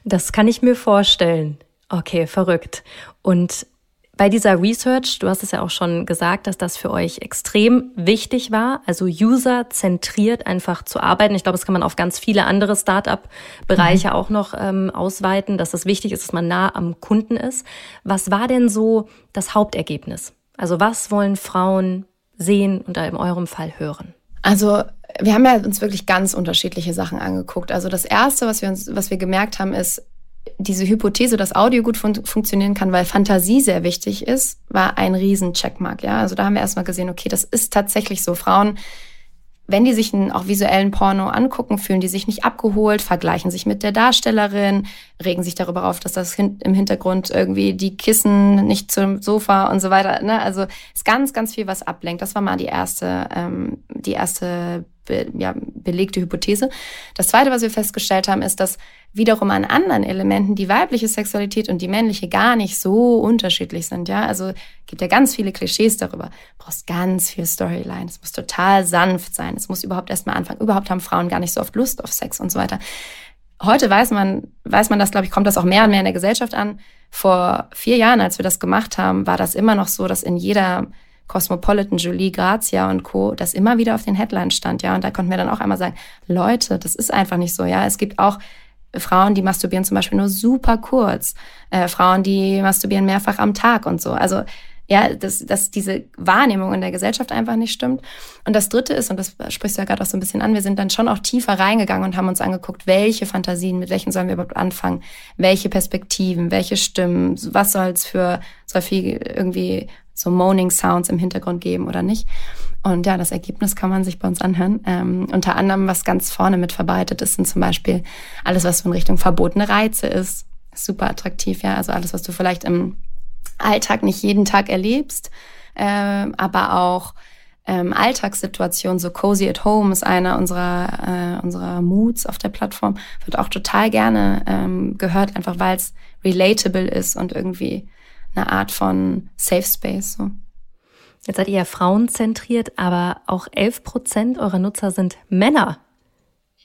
Das kann ich mir vorstellen. Okay, verrückt. Und bei dieser Research, du hast es ja auch schon gesagt, dass das für euch extrem wichtig war, also user-zentriert einfach zu arbeiten. Ich glaube, das kann man auf ganz viele andere Start-up-Bereiche mhm. auch noch ähm, ausweiten, dass es wichtig ist, dass man nah am Kunden ist. Was war denn so das Hauptergebnis? Also was wollen Frauen sehen und in eurem Fall hören? Also wir haben ja uns wirklich ganz unterschiedliche Sachen angeguckt. Also das erste, was wir uns, was wir gemerkt haben, ist, diese Hypothese, dass Audio gut fun funktionieren kann, weil Fantasie sehr wichtig ist, war ein riesen Checkmark. Ja, also da haben wir erstmal gesehen, okay, das ist tatsächlich so. Frauen, wenn die sich einen auch visuellen Porno angucken, fühlen die sich nicht abgeholt, vergleichen sich mit der Darstellerin, regen sich darüber auf, dass das im Hintergrund irgendwie die Kissen nicht zum Sofa und so weiter. Ne? Also ist ganz, ganz viel, was ablenkt. Das war mal die erste, ähm, die erste be ja, belegte Hypothese. Das Zweite, was wir festgestellt haben, ist, dass wiederum an anderen Elementen die weibliche Sexualität und die männliche gar nicht so unterschiedlich sind. Ja, also gibt ja ganz viele Klischees darüber. Du brauchst ganz viel Storyline. Es muss total sanft sein. Es muss überhaupt erstmal anfangen. Überhaupt haben Frauen gar nicht so oft Lust auf Sex und so weiter. Heute weiß man, weiß man das, glaube ich, kommt das auch mehr und mehr in der Gesellschaft an. Vor vier Jahren, als wir das gemacht haben, war das immer noch so, dass in jeder Cosmopolitan, Julie, Grazia und Co., das immer wieder auf den Headlines stand, ja. Und da konnten wir dann auch einmal sagen, Leute, das ist einfach nicht so, ja. Es gibt auch Frauen, die masturbieren zum Beispiel nur super kurz, äh, Frauen, die masturbieren mehrfach am Tag und so. Also ja, dass, dass diese Wahrnehmung in der Gesellschaft einfach nicht stimmt. Und das Dritte ist, und das sprichst du ja gerade auch so ein bisschen an, wir sind dann schon auch tiefer reingegangen und haben uns angeguckt, welche Fantasien, mit welchen sollen wir überhaupt anfangen, welche Perspektiven, welche Stimmen, was soll es für, soll viel irgendwie so Moaning Sounds im Hintergrund geben oder nicht. Und ja, das Ergebnis kann man sich bei uns anhören. Ähm, unter anderem, was ganz vorne mit verbreitet ist, sind zum Beispiel alles, was so in Richtung verbotene Reize ist. Super attraktiv, ja. Also alles, was du vielleicht im Alltag nicht jeden Tag erlebst, äh, aber auch ähm, Alltagssituationen, so Cozy at Home ist einer unserer, äh, unserer Moods auf der Plattform, wird auch total gerne ähm, gehört, einfach weil es relatable ist und irgendwie eine Art von Safe Space. So. Jetzt seid ihr ja frauenzentriert, aber auch 11 Prozent eurer Nutzer sind Männer.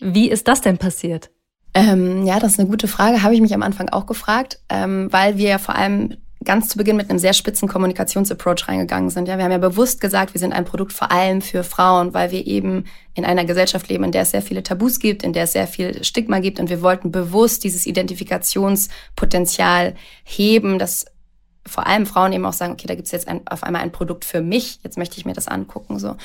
Wie ist das denn passiert? Ähm, ja, das ist eine gute Frage. Habe ich mich am Anfang auch gefragt, ähm, weil wir ja vor allem ganz zu Beginn mit einem sehr spitzen Kommunikationsapproach reingegangen sind. Ja, wir haben ja bewusst gesagt, wir sind ein Produkt vor allem für Frauen, weil wir eben in einer Gesellschaft leben, in der es sehr viele Tabus gibt, in der es sehr viel Stigma gibt und wir wollten bewusst dieses Identifikationspotenzial heben, dass vor allem Frauen eben auch sagen, okay, da gibt's jetzt ein, auf einmal ein Produkt für mich, jetzt möchte ich mir das angucken. so.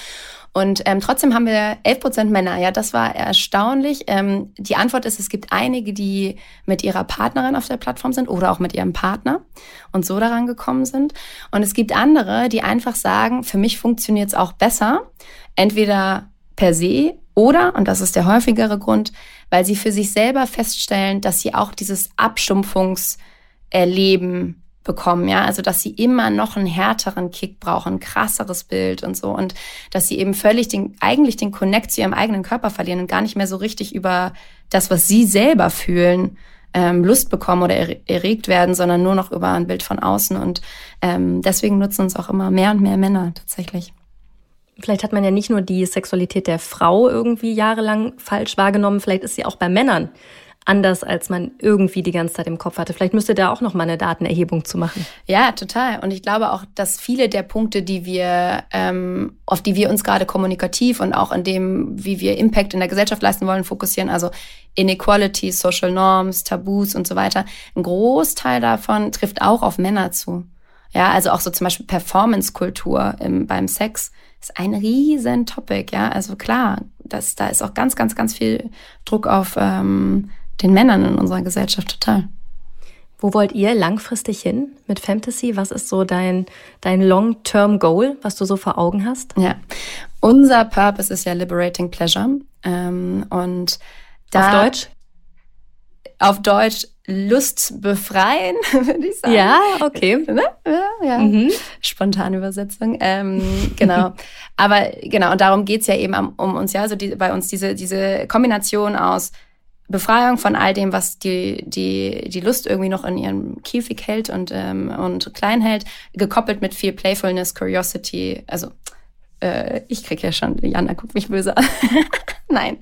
Und ähm, trotzdem haben wir 11 Prozent Männer. Ja, das war erstaunlich. Ähm, die Antwort ist, es gibt einige, die mit ihrer Partnerin auf der Plattform sind oder auch mit ihrem Partner und so daran gekommen sind. Und es gibt andere, die einfach sagen, für mich funktioniert es auch besser, entweder per se oder, und das ist der häufigere Grund, weil sie für sich selber feststellen, dass sie auch dieses Abstumpfungserleben bekommen, ja, also dass sie immer noch einen härteren Kick brauchen, ein krasseres Bild und so. Und dass sie eben völlig den eigentlich den Connect zu ihrem eigenen Körper verlieren und gar nicht mehr so richtig über das, was sie selber fühlen, ähm, Lust bekommen oder erregt werden, sondern nur noch über ein Bild von außen. Und ähm, deswegen nutzen uns auch immer mehr und mehr Männer tatsächlich. Vielleicht hat man ja nicht nur die Sexualität der Frau irgendwie jahrelang falsch wahrgenommen, vielleicht ist sie auch bei Männern anders, als man irgendwie die ganze Zeit im Kopf hatte. Vielleicht müsste da auch noch mal eine Datenerhebung zu machen. Ja, total. Und ich glaube auch, dass viele der Punkte, die wir, ähm, auf die wir uns gerade kommunikativ und auch in dem, wie wir Impact in der Gesellschaft leisten wollen, fokussieren, also Inequality, Social Norms, Tabus und so weiter, ein Großteil davon trifft auch auf Männer zu. Ja, also auch so zum Beispiel Performance-Kultur beim Sex ist ein riesen Topic. Ja, also klar, das, da ist auch ganz, ganz, ganz viel Druck auf ähm, den Männern in unserer Gesellschaft total. Wo wollt ihr langfristig hin mit Fantasy? Was ist so dein, dein Long-Term-Goal, was du so vor Augen hast? Ja, unser Purpose ist ja Liberating Pleasure. Ähm, und da, Auf Deutsch? Auf Deutsch Lust befreien, [LAUGHS] würde ich sagen. Ja, okay. Ne? Ja, ja. Mhm. Spontane Übersetzung. Ähm, genau. [LAUGHS] Aber genau, und darum geht's ja eben um uns, ja, also die, bei uns diese, diese Kombination aus Befreiung von all dem, was die, die, die Lust irgendwie noch in ihrem Käfig hält und, ähm, und klein hält, gekoppelt mit viel Playfulness, Curiosity, also äh, ich krieg ja schon, Jana guckt mich böse an. [LAUGHS] Nein,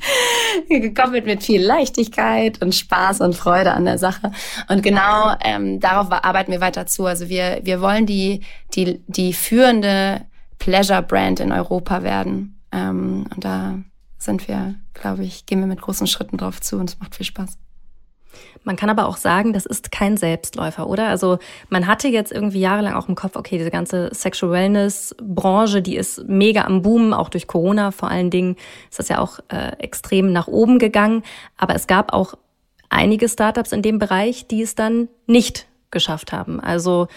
gekoppelt mit viel Leichtigkeit und Spaß und Freude an der Sache. Und genau ähm, darauf arbeiten wir weiter zu. Also wir, wir wollen die, die, die führende Pleasure-Brand in Europa werden. Ähm, und da sind wir, glaube ich, gehen wir mit großen Schritten drauf zu und es macht viel Spaß. Man kann aber auch sagen, das ist kein Selbstläufer, oder? Also man hatte jetzt irgendwie jahrelang auch im Kopf, okay, diese ganze Sexual Wellness Branche, die ist mega am Boom, auch durch Corona vor allen Dingen ist das ja auch äh, extrem nach oben gegangen. Aber es gab auch einige Startups in dem Bereich, die es dann nicht geschafft haben. Also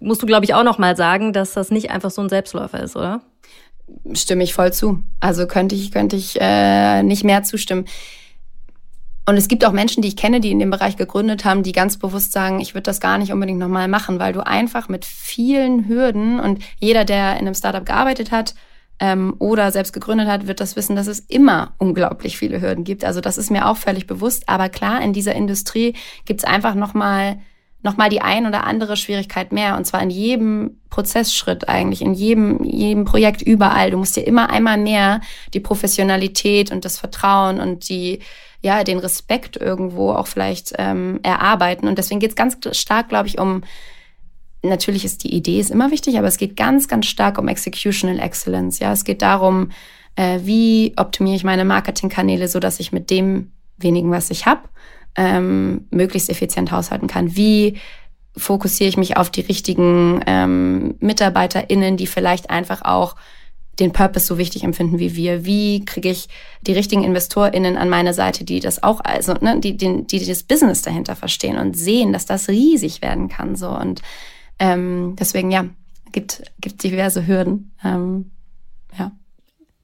musst du, glaube ich, auch noch mal sagen, dass das nicht einfach so ein Selbstläufer ist, oder? Stimme ich voll zu. Also könnte ich, könnte ich äh, nicht mehr zustimmen. Und es gibt auch Menschen, die ich kenne, die in dem Bereich gegründet haben, die ganz bewusst sagen, ich würde das gar nicht unbedingt nochmal machen, weil du einfach mit vielen Hürden und jeder, der in einem Startup gearbeitet hat ähm, oder selbst gegründet hat, wird das wissen, dass es immer unglaublich viele Hürden gibt. Also das ist mir auch völlig bewusst. Aber klar, in dieser Industrie gibt es einfach nochmal noch mal die ein oder andere Schwierigkeit mehr. Und zwar in jedem Prozessschritt eigentlich, in jedem, jedem Projekt überall. Du musst dir immer einmal mehr die Professionalität und das Vertrauen und die ja, den Respekt irgendwo auch vielleicht ähm, erarbeiten. Und deswegen geht es ganz stark, glaube ich, um, natürlich ist die Idee ist immer wichtig, aber es geht ganz, ganz stark um Executional Excellence. Ja, es geht darum, äh, wie optimiere ich meine Marketingkanäle, so dass ich mit dem wenigen, was ich habe, ähm, möglichst effizient haushalten kann. Wie fokussiere ich mich auf die richtigen ähm, MitarbeiterInnen, die vielleicht einfach auch den Purpose so wichtig empfinden wie wir? Wie kriege ich die richtigen InvestorInnen an meine Seite, die das auch, also, ne, die, die, die das Business dahinter verstehen und sehen, dass das riesig werden kann, so. Und, ähm, deswegen, ja, gibt, gibt diverse Hürden, ähm, ja.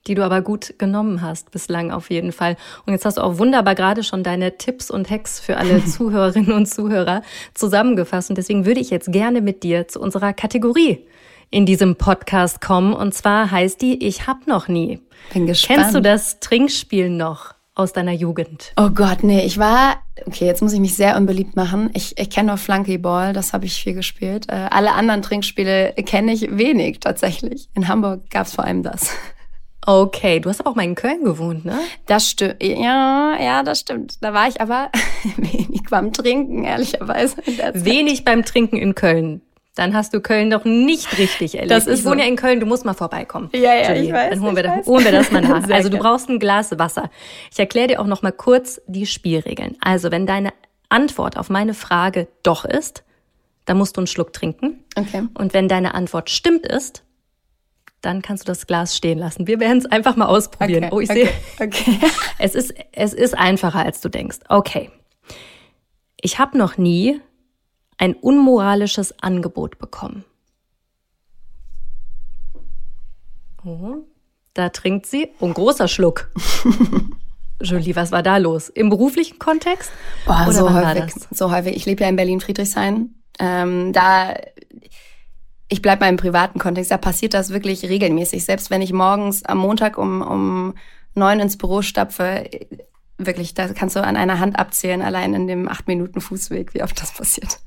Die du aber gut genommen hast, bislang auf jeden Fall. Und jetzt hast du auch wunderbar gerade schon deine Tipps und Hacks für alle [LAUGHS] Zuhörerinnen und Zuhörer zusammengefasst. Und deswegen würde ich jetzt gerne mit dir zu unserer Kategorie in diesem Podcast kommen. Und zwar heißt die Ich hab noch nie. Bin gespannt. Kennst du das Trinkspiel noch aus deiner Jugend? Oh Gott, nee, ich war, okay, jetzt muss ich mich sehr unbeliebt machen. Ich, ich kenne nur Flunkyball, das habe ich viel gespielt. Äh, alle anderen Trinkspiele kenne ich wenig tatsächlich. In Hamburg gab es vor allem das. Okay, du hast aber auch mal in Köln gewohnt, ne? Das stimmt. Ja, ja, das stimmt. Da war ich aber [LAUGHS] wenig beim Trinken, ehrlicherweise. Wenig beim Trinken in Köln. Dann hast du Köln doch nicht richtig erlebt. Das ist ich wohne so. ja in Köln, du musst mal vorbeikommen. Ja, ja, Julie. ich weiß. Dann holen wir, das, holen wir das mal nach. [LAUGHS] also du brauchst ein Glas Wasser. Ich erkläre dir auch noch mal kurz die Spielregeln. Also wenn deine Antwort auf meine Frage doch ist, dann musst du einen Schluck trinken. Okay. Und wenn deine Antwort stimmt ist, dann kannst du das Glas stehen lassen. Wir werden es einfach mal ausprobieren. Okay, oh, ich okay, sehe. Okay. [LAUGHS] Es ist, es ist einfacher, als du denkst. Okay. Ich habe noch nie ein unmoralisches Angebot bekommen. Oh, da trinkt sie. Oh, ein großer Schluck. [LAUGHS] Julie, was war da los? Im beruflichen Kontext? Boah, Oder so häufig. So häufig. Ich lebe ja in Berlin-Friedrichshain. Ähm, da, ich bleibe mal im privaten Kontext, da passiert das wirklich regelmäßig. Selbst wenn ich morgens am Montag um, um neun ins Büro stapfe, wirklich, da kannst du an einer Hand abzählen, allein in dem acht Minuten Fußweg, wie oft das passiert.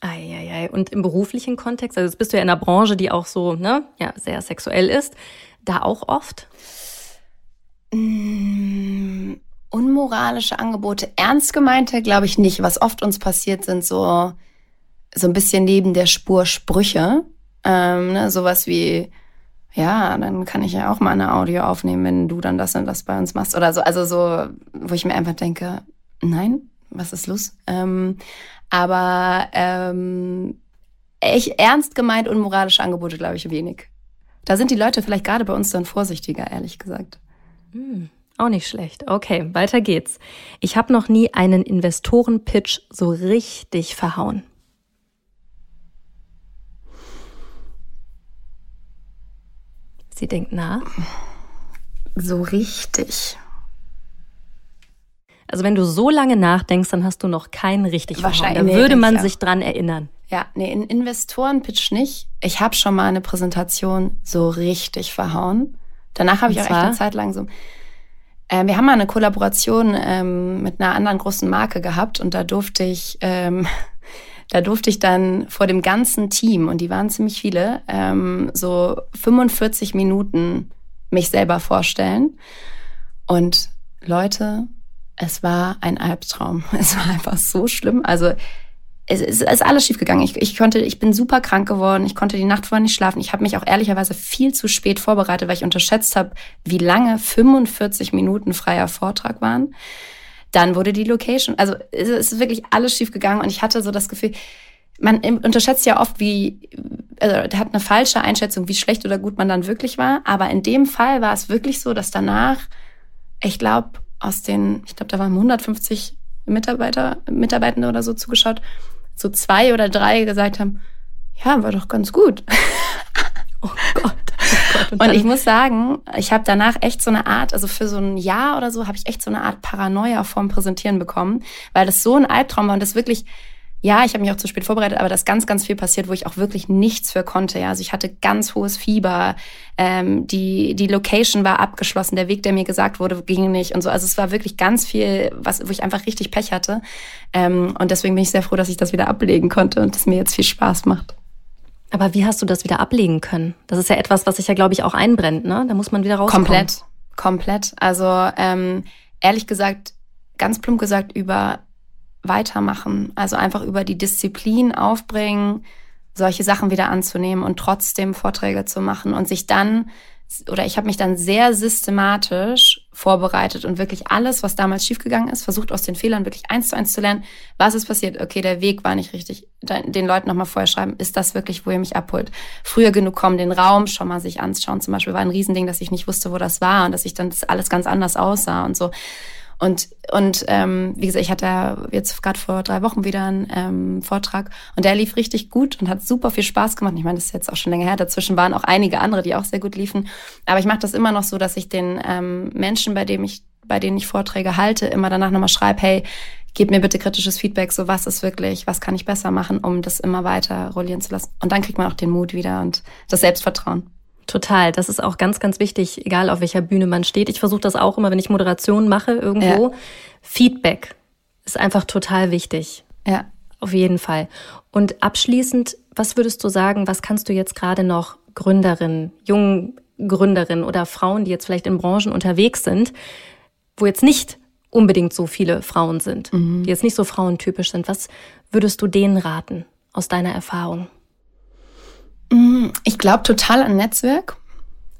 Eieiei. Und im beruflichen Kontext, also jetzt bist du ja in einer Branche, die auch so, ne, ja, sehr sexuell ist, da auch oft? Mm, unmoralische Angebote, ernst gemeinte, glaube ich nicht. Was oft uns passiert, sind so, so ein bisschen neben der Spur Sprüche. Ähm, ne, sowas wie, ja, dann kann ich ja auch mal eine Audio aufnehmen, wenn du dann das und das bei uns machst. Oder so, also so, wo ich mir einfach denke, nein, was ist los? Ähm, aber ähm, echt ernst gemeint und moralische Angebote, glaube ich, wenig. Da sind die Leute vielleicht gerade bei uns dann vorsichtiger, ehrlich gesagt. Hm, auch nicht schlecht. Okay, weiter geht's. Ich habe noch nie einen Investoren-Pitch so richtig verhauen. Sie denkt na. So richtig. Also wenn du so lange nachdenkst, dann hast du noch keinen richtig Wahrscheinlich. Da würde man sich dran erinnern. Ja, nee, in Investorenpitch nicht. Ich habe schon mal eine Präsentation so richtig verhauen. Danach habe ich auch echt eine Zeit lang so. Äh, wir haben mal eine Kollaboration ähm, mit einer anderen großen Marke gehabt und da durfte ich, ähm, da durfte ich dann vor dem ganzen Team, und die waren ziemlich viele, ähm, so 45 Minuten mich selber vorstellen. Und Leute, es war ein Albtraum. [LAUGHS] Es war einfach so schlimm. Also es, es ist alles schiefgegangen. Ich, ich konnte, ich bin super krank geworden. Ich konnte die Nacht vorher nicht schlafen. Ich habe mich auch ehrlicherweise viel zu spät vorbereitet, weil ich unterschätzt habe, wie lange 45 Minuten freier Vortrag waren. Dann wurde die Location, also es ist wirklich alles schiefgegangen und ich hatte so das Gefühl, man unterschätzt ja oft, wie, also hat eine falsche Einschätzung, wie schlecht oder gut man dann wirklich war. Aber in dem Fall war es wirklich so, dass danach, ich glaube, aus den, ich glaube, da waren 150 Mitarbeiter, Mitarbeitende oder so zugeschaut, so zwei oder drei gesagt haben, ja, war doch ganz gut. oh Gott. Und, und ich muss sagen, ich habe danach echt so eine Art, also für so ein Jahr oder so, habe ich echt so eine Art Paranoia vorm Präsentieren bekommen, weil das so ein Albtraum war und das wirklich ja, ich habe mich auch zu spät vorbereitet, aber da ist ganz, ganz viel passiert, wo ich auch wirklich nichts für konnte. Ja, also ich hatte ganz hohes Fieber, ähm, die die Location war abgeschlossen, der Weg, der mir gesagt wurde, ging nicht und so. Also es war wirklich ganz viel, was, wo ich einfach richtig Pech hatte. Ähm, und deswegen bin ich sehr froh, dass ich das wieder ablegen konnte und es mir jetzt viel Spaß macht. Aber wie hast du das wieder ablegen können? Das ist ja etwas, was sich ja, glaube ich, auch einbrennt. Ne, da muss man wieder rauskommen. Komplett, komplett. Also ähm, ehrlich gesagt, ganz plump gesagt über weitermachen. Also einfach über die Disziplin aufbringen, solche Sachen wieder anzunehmen und trotzdem Vorträge zu machen und sich dann oder ich habe mich dann sehr systematisch vorbereitet und wirklich alles, was damals schiefgegangen ist, versucht aus den Fehlern wirklich eins zu eins zu lernen. Was ist passiert? Okay, der Weg war nicht richtig. Den Leuten nochmal vorher schreiben, ist das wirklich, wo ihr mich abholt? Früher genug kommen, den Raum schon mal sich anschauen. Zum Beispiel war ein Riesending, dass ich nicht wusste, wo das war und dass ich dann das alles ganz anders aussah und so. Und, und ähm, wie gesagt, ich hatte jetzt gerade vor drei Wochen wieder einen ähm, Vortrag und der lief richtig gut und hat super viel Spaß gemacht. Ich meine, das ist jetzt auch schon länger her. Dazwischen waren auch einige andere, die auch sehr gut liefen. Aber ich mache das immer noch so, dass ich den ähm, Menschen, bei denen ich, bei denen ich Vorträge halte, immer danach nochmal schreibe, hey, gib mir bitte kritisches Feedback, so was ist wirklich, was kann ich besser machen, um das immer weiter rollieren zu lassen. Und dann kriegt man auch den Mut wieder und das Selbstvertrauen. Total. Das ist auch ganz, ganz wichtig, egal auf welcher Bühne man steht. Ich versuche das auch immer, wenn ich Moderation mache irgendwo. Ja. Feedback ist einfach total wichtig. Ja. Auf jeden Fall. Und abschließend, was würdest du sagen, was kannst du jetzt gerade noch Gründerinnen, jungen Gründerinnen oder Frauen, die jetzt vielleicht in Branchen unterwegs sind, wo jetzt nicht unbedingt so viele Frauen sind, mhm. die jetzt nicht so frauentypisch sind, was würdest du denen raten aus deiner Erfahrung? Mm, ich glaube total an Netzwerk.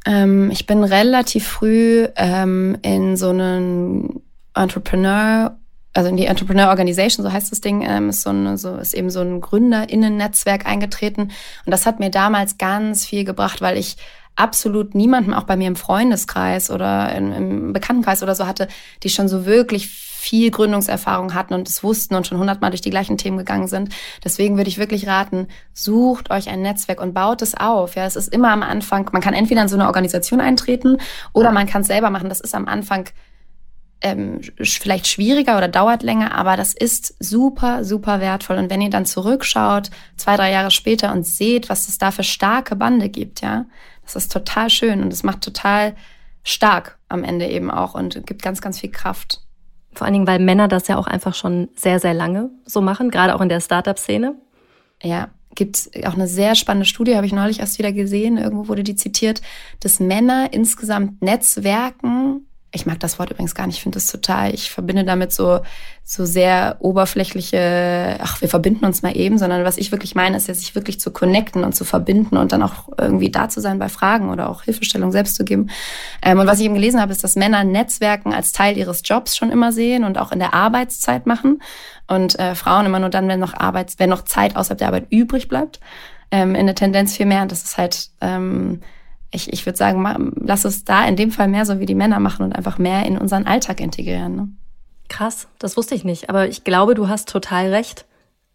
Ähm, ich bin relativ früh ähm, in so einen Entrepreneur, also in die Entrepreneur Organization, so heißt das Ding, ähm, ist, so eine, so, ist eben so ein GründerInnen-Netzwerk eingetreten. Und das hat mir damals ganz viel gebracht, weil ich absolut niemanden, auch bei mir im Freundeskreis oder im, im Bekanntenkreis oder so hatte, die schon so wirklich viel Gründungserfahrung hatten und es wussten und schon hundertmal durch die gleichen Themen gegangen sind. Deswegen würde ich wirklich raten, sucht euch ein Netzwerk und baut es auf. Ja, es ist immer am Anfang, man kann entweder in so eine Organisation eintreten oder man kann es selber machen. Das ist am Anfang ähm, vielleicht schwieriger oder dauert länger, aber das ist super, super wertvoll. Und wenn ihr dann zurückschaut, zwei, drei Jahre später und seht, was es da für starke Bande gibt, ja, das ist total schön und es macht total stark am Ende eben auch und gibt ganz, ganz viel Kraft. Vor allen Dingen, weil Männer das ja auch einfach schon sehr, sehr lange so machen, gerade auch in der Startup-Szene. Ja, gibt auch eine sehr spannende Studie, habe ich neulich erst wieder gesehen, irgendwo wurde die zitiert, dass Männer insgesamt Netzwerken ich mag das Wort übrigens gar nicht, ich finde das total, ich verbinde damit so, so sehr oberflächliche, ach, wir verbinden uns mal eben, sondern was ich wirklich meine, ist ja, sich wirklich zu connecten und zu verbinden und dann auch irgendwie da zu sein bei Fragen oder auch Hilfestellung selbst zu geben. Ähm, und was ich eben gelesen habe, ist, dass Männer Netzwerken als Teil ihres Jobs schon immer sehen und auch in der Arbeitszeit machen und äh, Frauen immer nur dann, wenn noch Arbeits, wenn noch Zeit außerhalb der Arbeit übrig bleibt, ähm, in der Tendenz viel mehr. Und das ist halt, ähm, ich, ich würde sagen, lass es da in dem Fall mehr so wie die Männer machen und einfach mehr in unseren Alltag integrieren. Ne? Krass, das wusste ich nicht. Aber ich glaube, du hast total recht.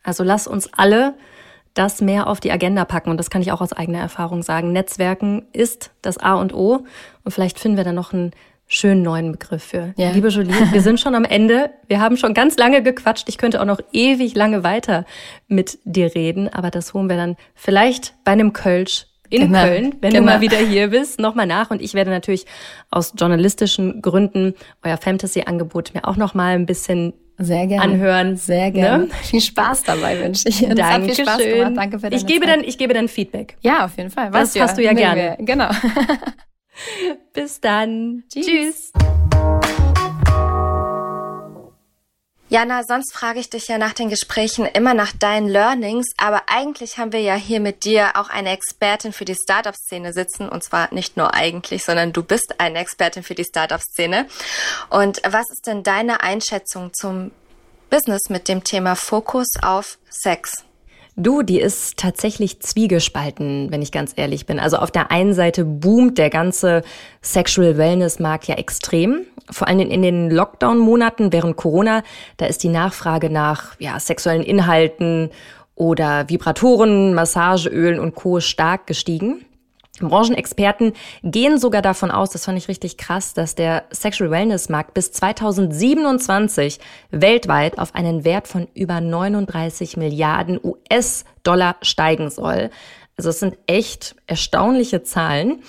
Also lass uns alle das mehr auf die Agenda packen. Und das kann ich auch aus eigener Erfahrung sagen. Netzwerken ist das A und O. Und vielleicht finden wir da noch einen schönen neuen Begriff für. Ja. Liebe Jolie, wir sind schon am Ende. Wir haben schon ganz lange gequatscht. Ich könnte auch noch ewig lange weiter mit dir reden. Aber das holen wir dann vielleicht bei einem Kölsch in genau. Köln, wenn genau. du mal wieder hier bist, nochmal nach. Und ich werde natürlich aus journalistischen Gründen euer Fantasy-Angebot mir auch nochmal ein bisschen sehr gerne. anhören. Sehr gerne. Ne? Viel Spaß dabei wünsche ich. Das Dankeschön. hat viel Spaß gemacht. Danke für deine ich gebe Zeit. dann, Ich gebe dann Feedback. Ja, auf jeden Fall. Was das hast du ja gerne. Wir. Genau. [LAUGHS] Bis dann. Tschüss. Tschüss. Jana, sonst frage ich dich ja nach den Gesprächen immer nach deinen Learnings, aber eigentlich haben wir ja hier mit dir auch eine Expertin für die Startup-Szene sitzen und zwar nicht nur eigentlich, sondern du bist eine Expertin für die Startup-Szene. Und was ist denn deine Einschätzung zum Business mit dem Thema Fokus auf Sex? Du, die ist tatsächlich zwiegespalten, wenn ich ganz ehrlich bin. Also auf der einen Seite boomt der ganze Sexual Wellness Markt ja extrem. Vor allem in den Lockdown-Monaten während Corona, da ist die Nachfrage nach ja, sexuellen Inhalten oder Vibratoren, Massageölen und Co. stark gestiegen. Branchenexperten gehen sogar davon aus, das fand ich richtig krass, dass der Sexual Wellness Markt bis 2027 weltweit auf einen Wert von über 39 Milliarden US-Dollar steigen soll. Also es sind echt erstaunliche Zahlen.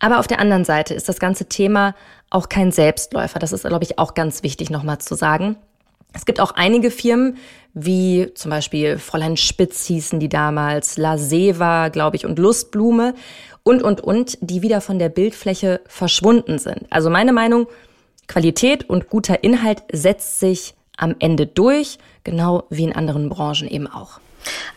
Aber auf der anderen Seite ist das ganze Thema auch kein Selbstläufer. Das ist, glaube ich, auch ganz wichtig nochmal zu sagen. Es gibt auch einige Firmen, wie zum Beispiel Fräulein Spitz hießen die damals, La Seva, glaube ich, und Lustblume und, und, und, die wieder von der Bildfläche verschwunden sind. Also meine Meinung, Qualität und guter Inhalt setzt sich am Ende durch, genau wie in anderen Branchen eben auch.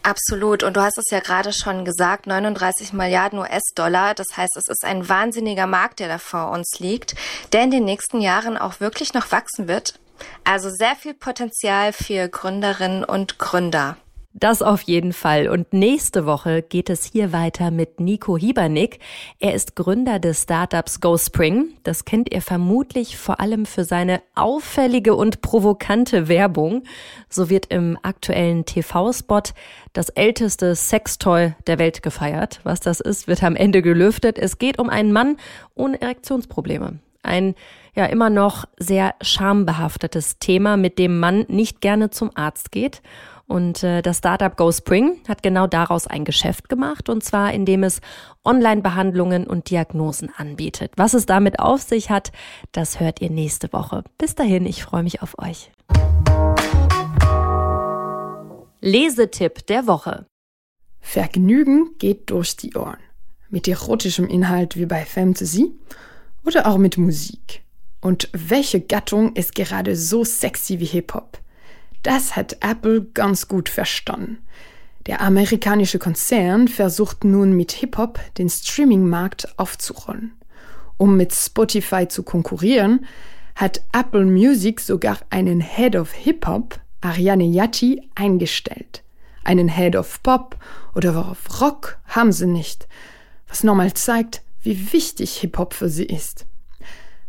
Absolut. Und du hast es ja gerade schon gesagt, 39 Milliarden US-Dollar. Das heißt, es ist ein wahnsinniger Markt, der da vor uns liegt, der in den nächsten Jahren auch wirklich noch wachsen wird. Also sehr viel Potenzial für Gründerinnen und Gründer. Das auf jeden Fall. Und nächste Woche geht es hier weiter mit Nico Hiebernick. Er ist Gründer des Startups GoSpring. Das kennt ihr vermutlich vor allem für seine auffällige und provokante Werbung. So wird im aktuellen TV-Spot das älteste Sextoy der Welt gefeiert. Was das ist, wird am Ende gelüftet. Es geht um einen Mann ohne Erektionsprobleme. Ein ja immer noch sehr schambehaftetes Thema, mit dem man nicht gerne zum Arzt geht. Und äh, das Startup GoSpring hat genau daraus ein Geschäft gemacht, und zwar indem es Online-Behandlungen und Diagnosen anbietet. Was es damit auf sich hat, das hört ihr nächste Woche. Bis dahin, ich freue mich auf euch. Lesetipp der Woche. Vergnügen geht durch die Ohren. Mit erotischem Inhalt wie bei Fantasy oder auch mit Musik. Und welche Gattung ist gerade so sexy wie Hip-Hop? Das hat Apple ganz gut verstanden. Der amerikanische Konzern versucht nun mit Hip-Hop den Streaming-Markt aufzurollen. Um mit Spotify zu konkurrieren, hat Apple Music sogar einen Head of Hip-Hop, Ariane Yati, eingestellt. Einen Head of Pop oder of Rock haben sie nicht, was nochmal zeigt, wie wichtig Hip-Hop für sie ist.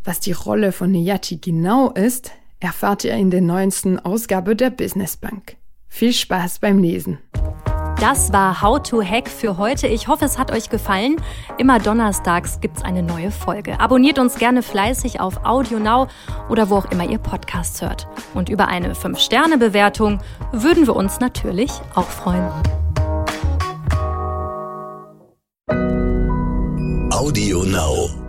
Was die Rolle von Yati genau ist, erfahrt ihr in der neuesten Ausgabe der Business Bank. Viel Spaß beim Lesen. Das war How to Hack für heute. Ich hoffe, es hat euch gefallen. Immer donnerstags gibt es eine neue Folge. Abonniert uns gerne fleißig auf Audio Now oder wo auch immer ihr Podcasts hört. Und über eine 5-Sterne-Bewertung würden wir uns natürlich auch freuen. Audio Now.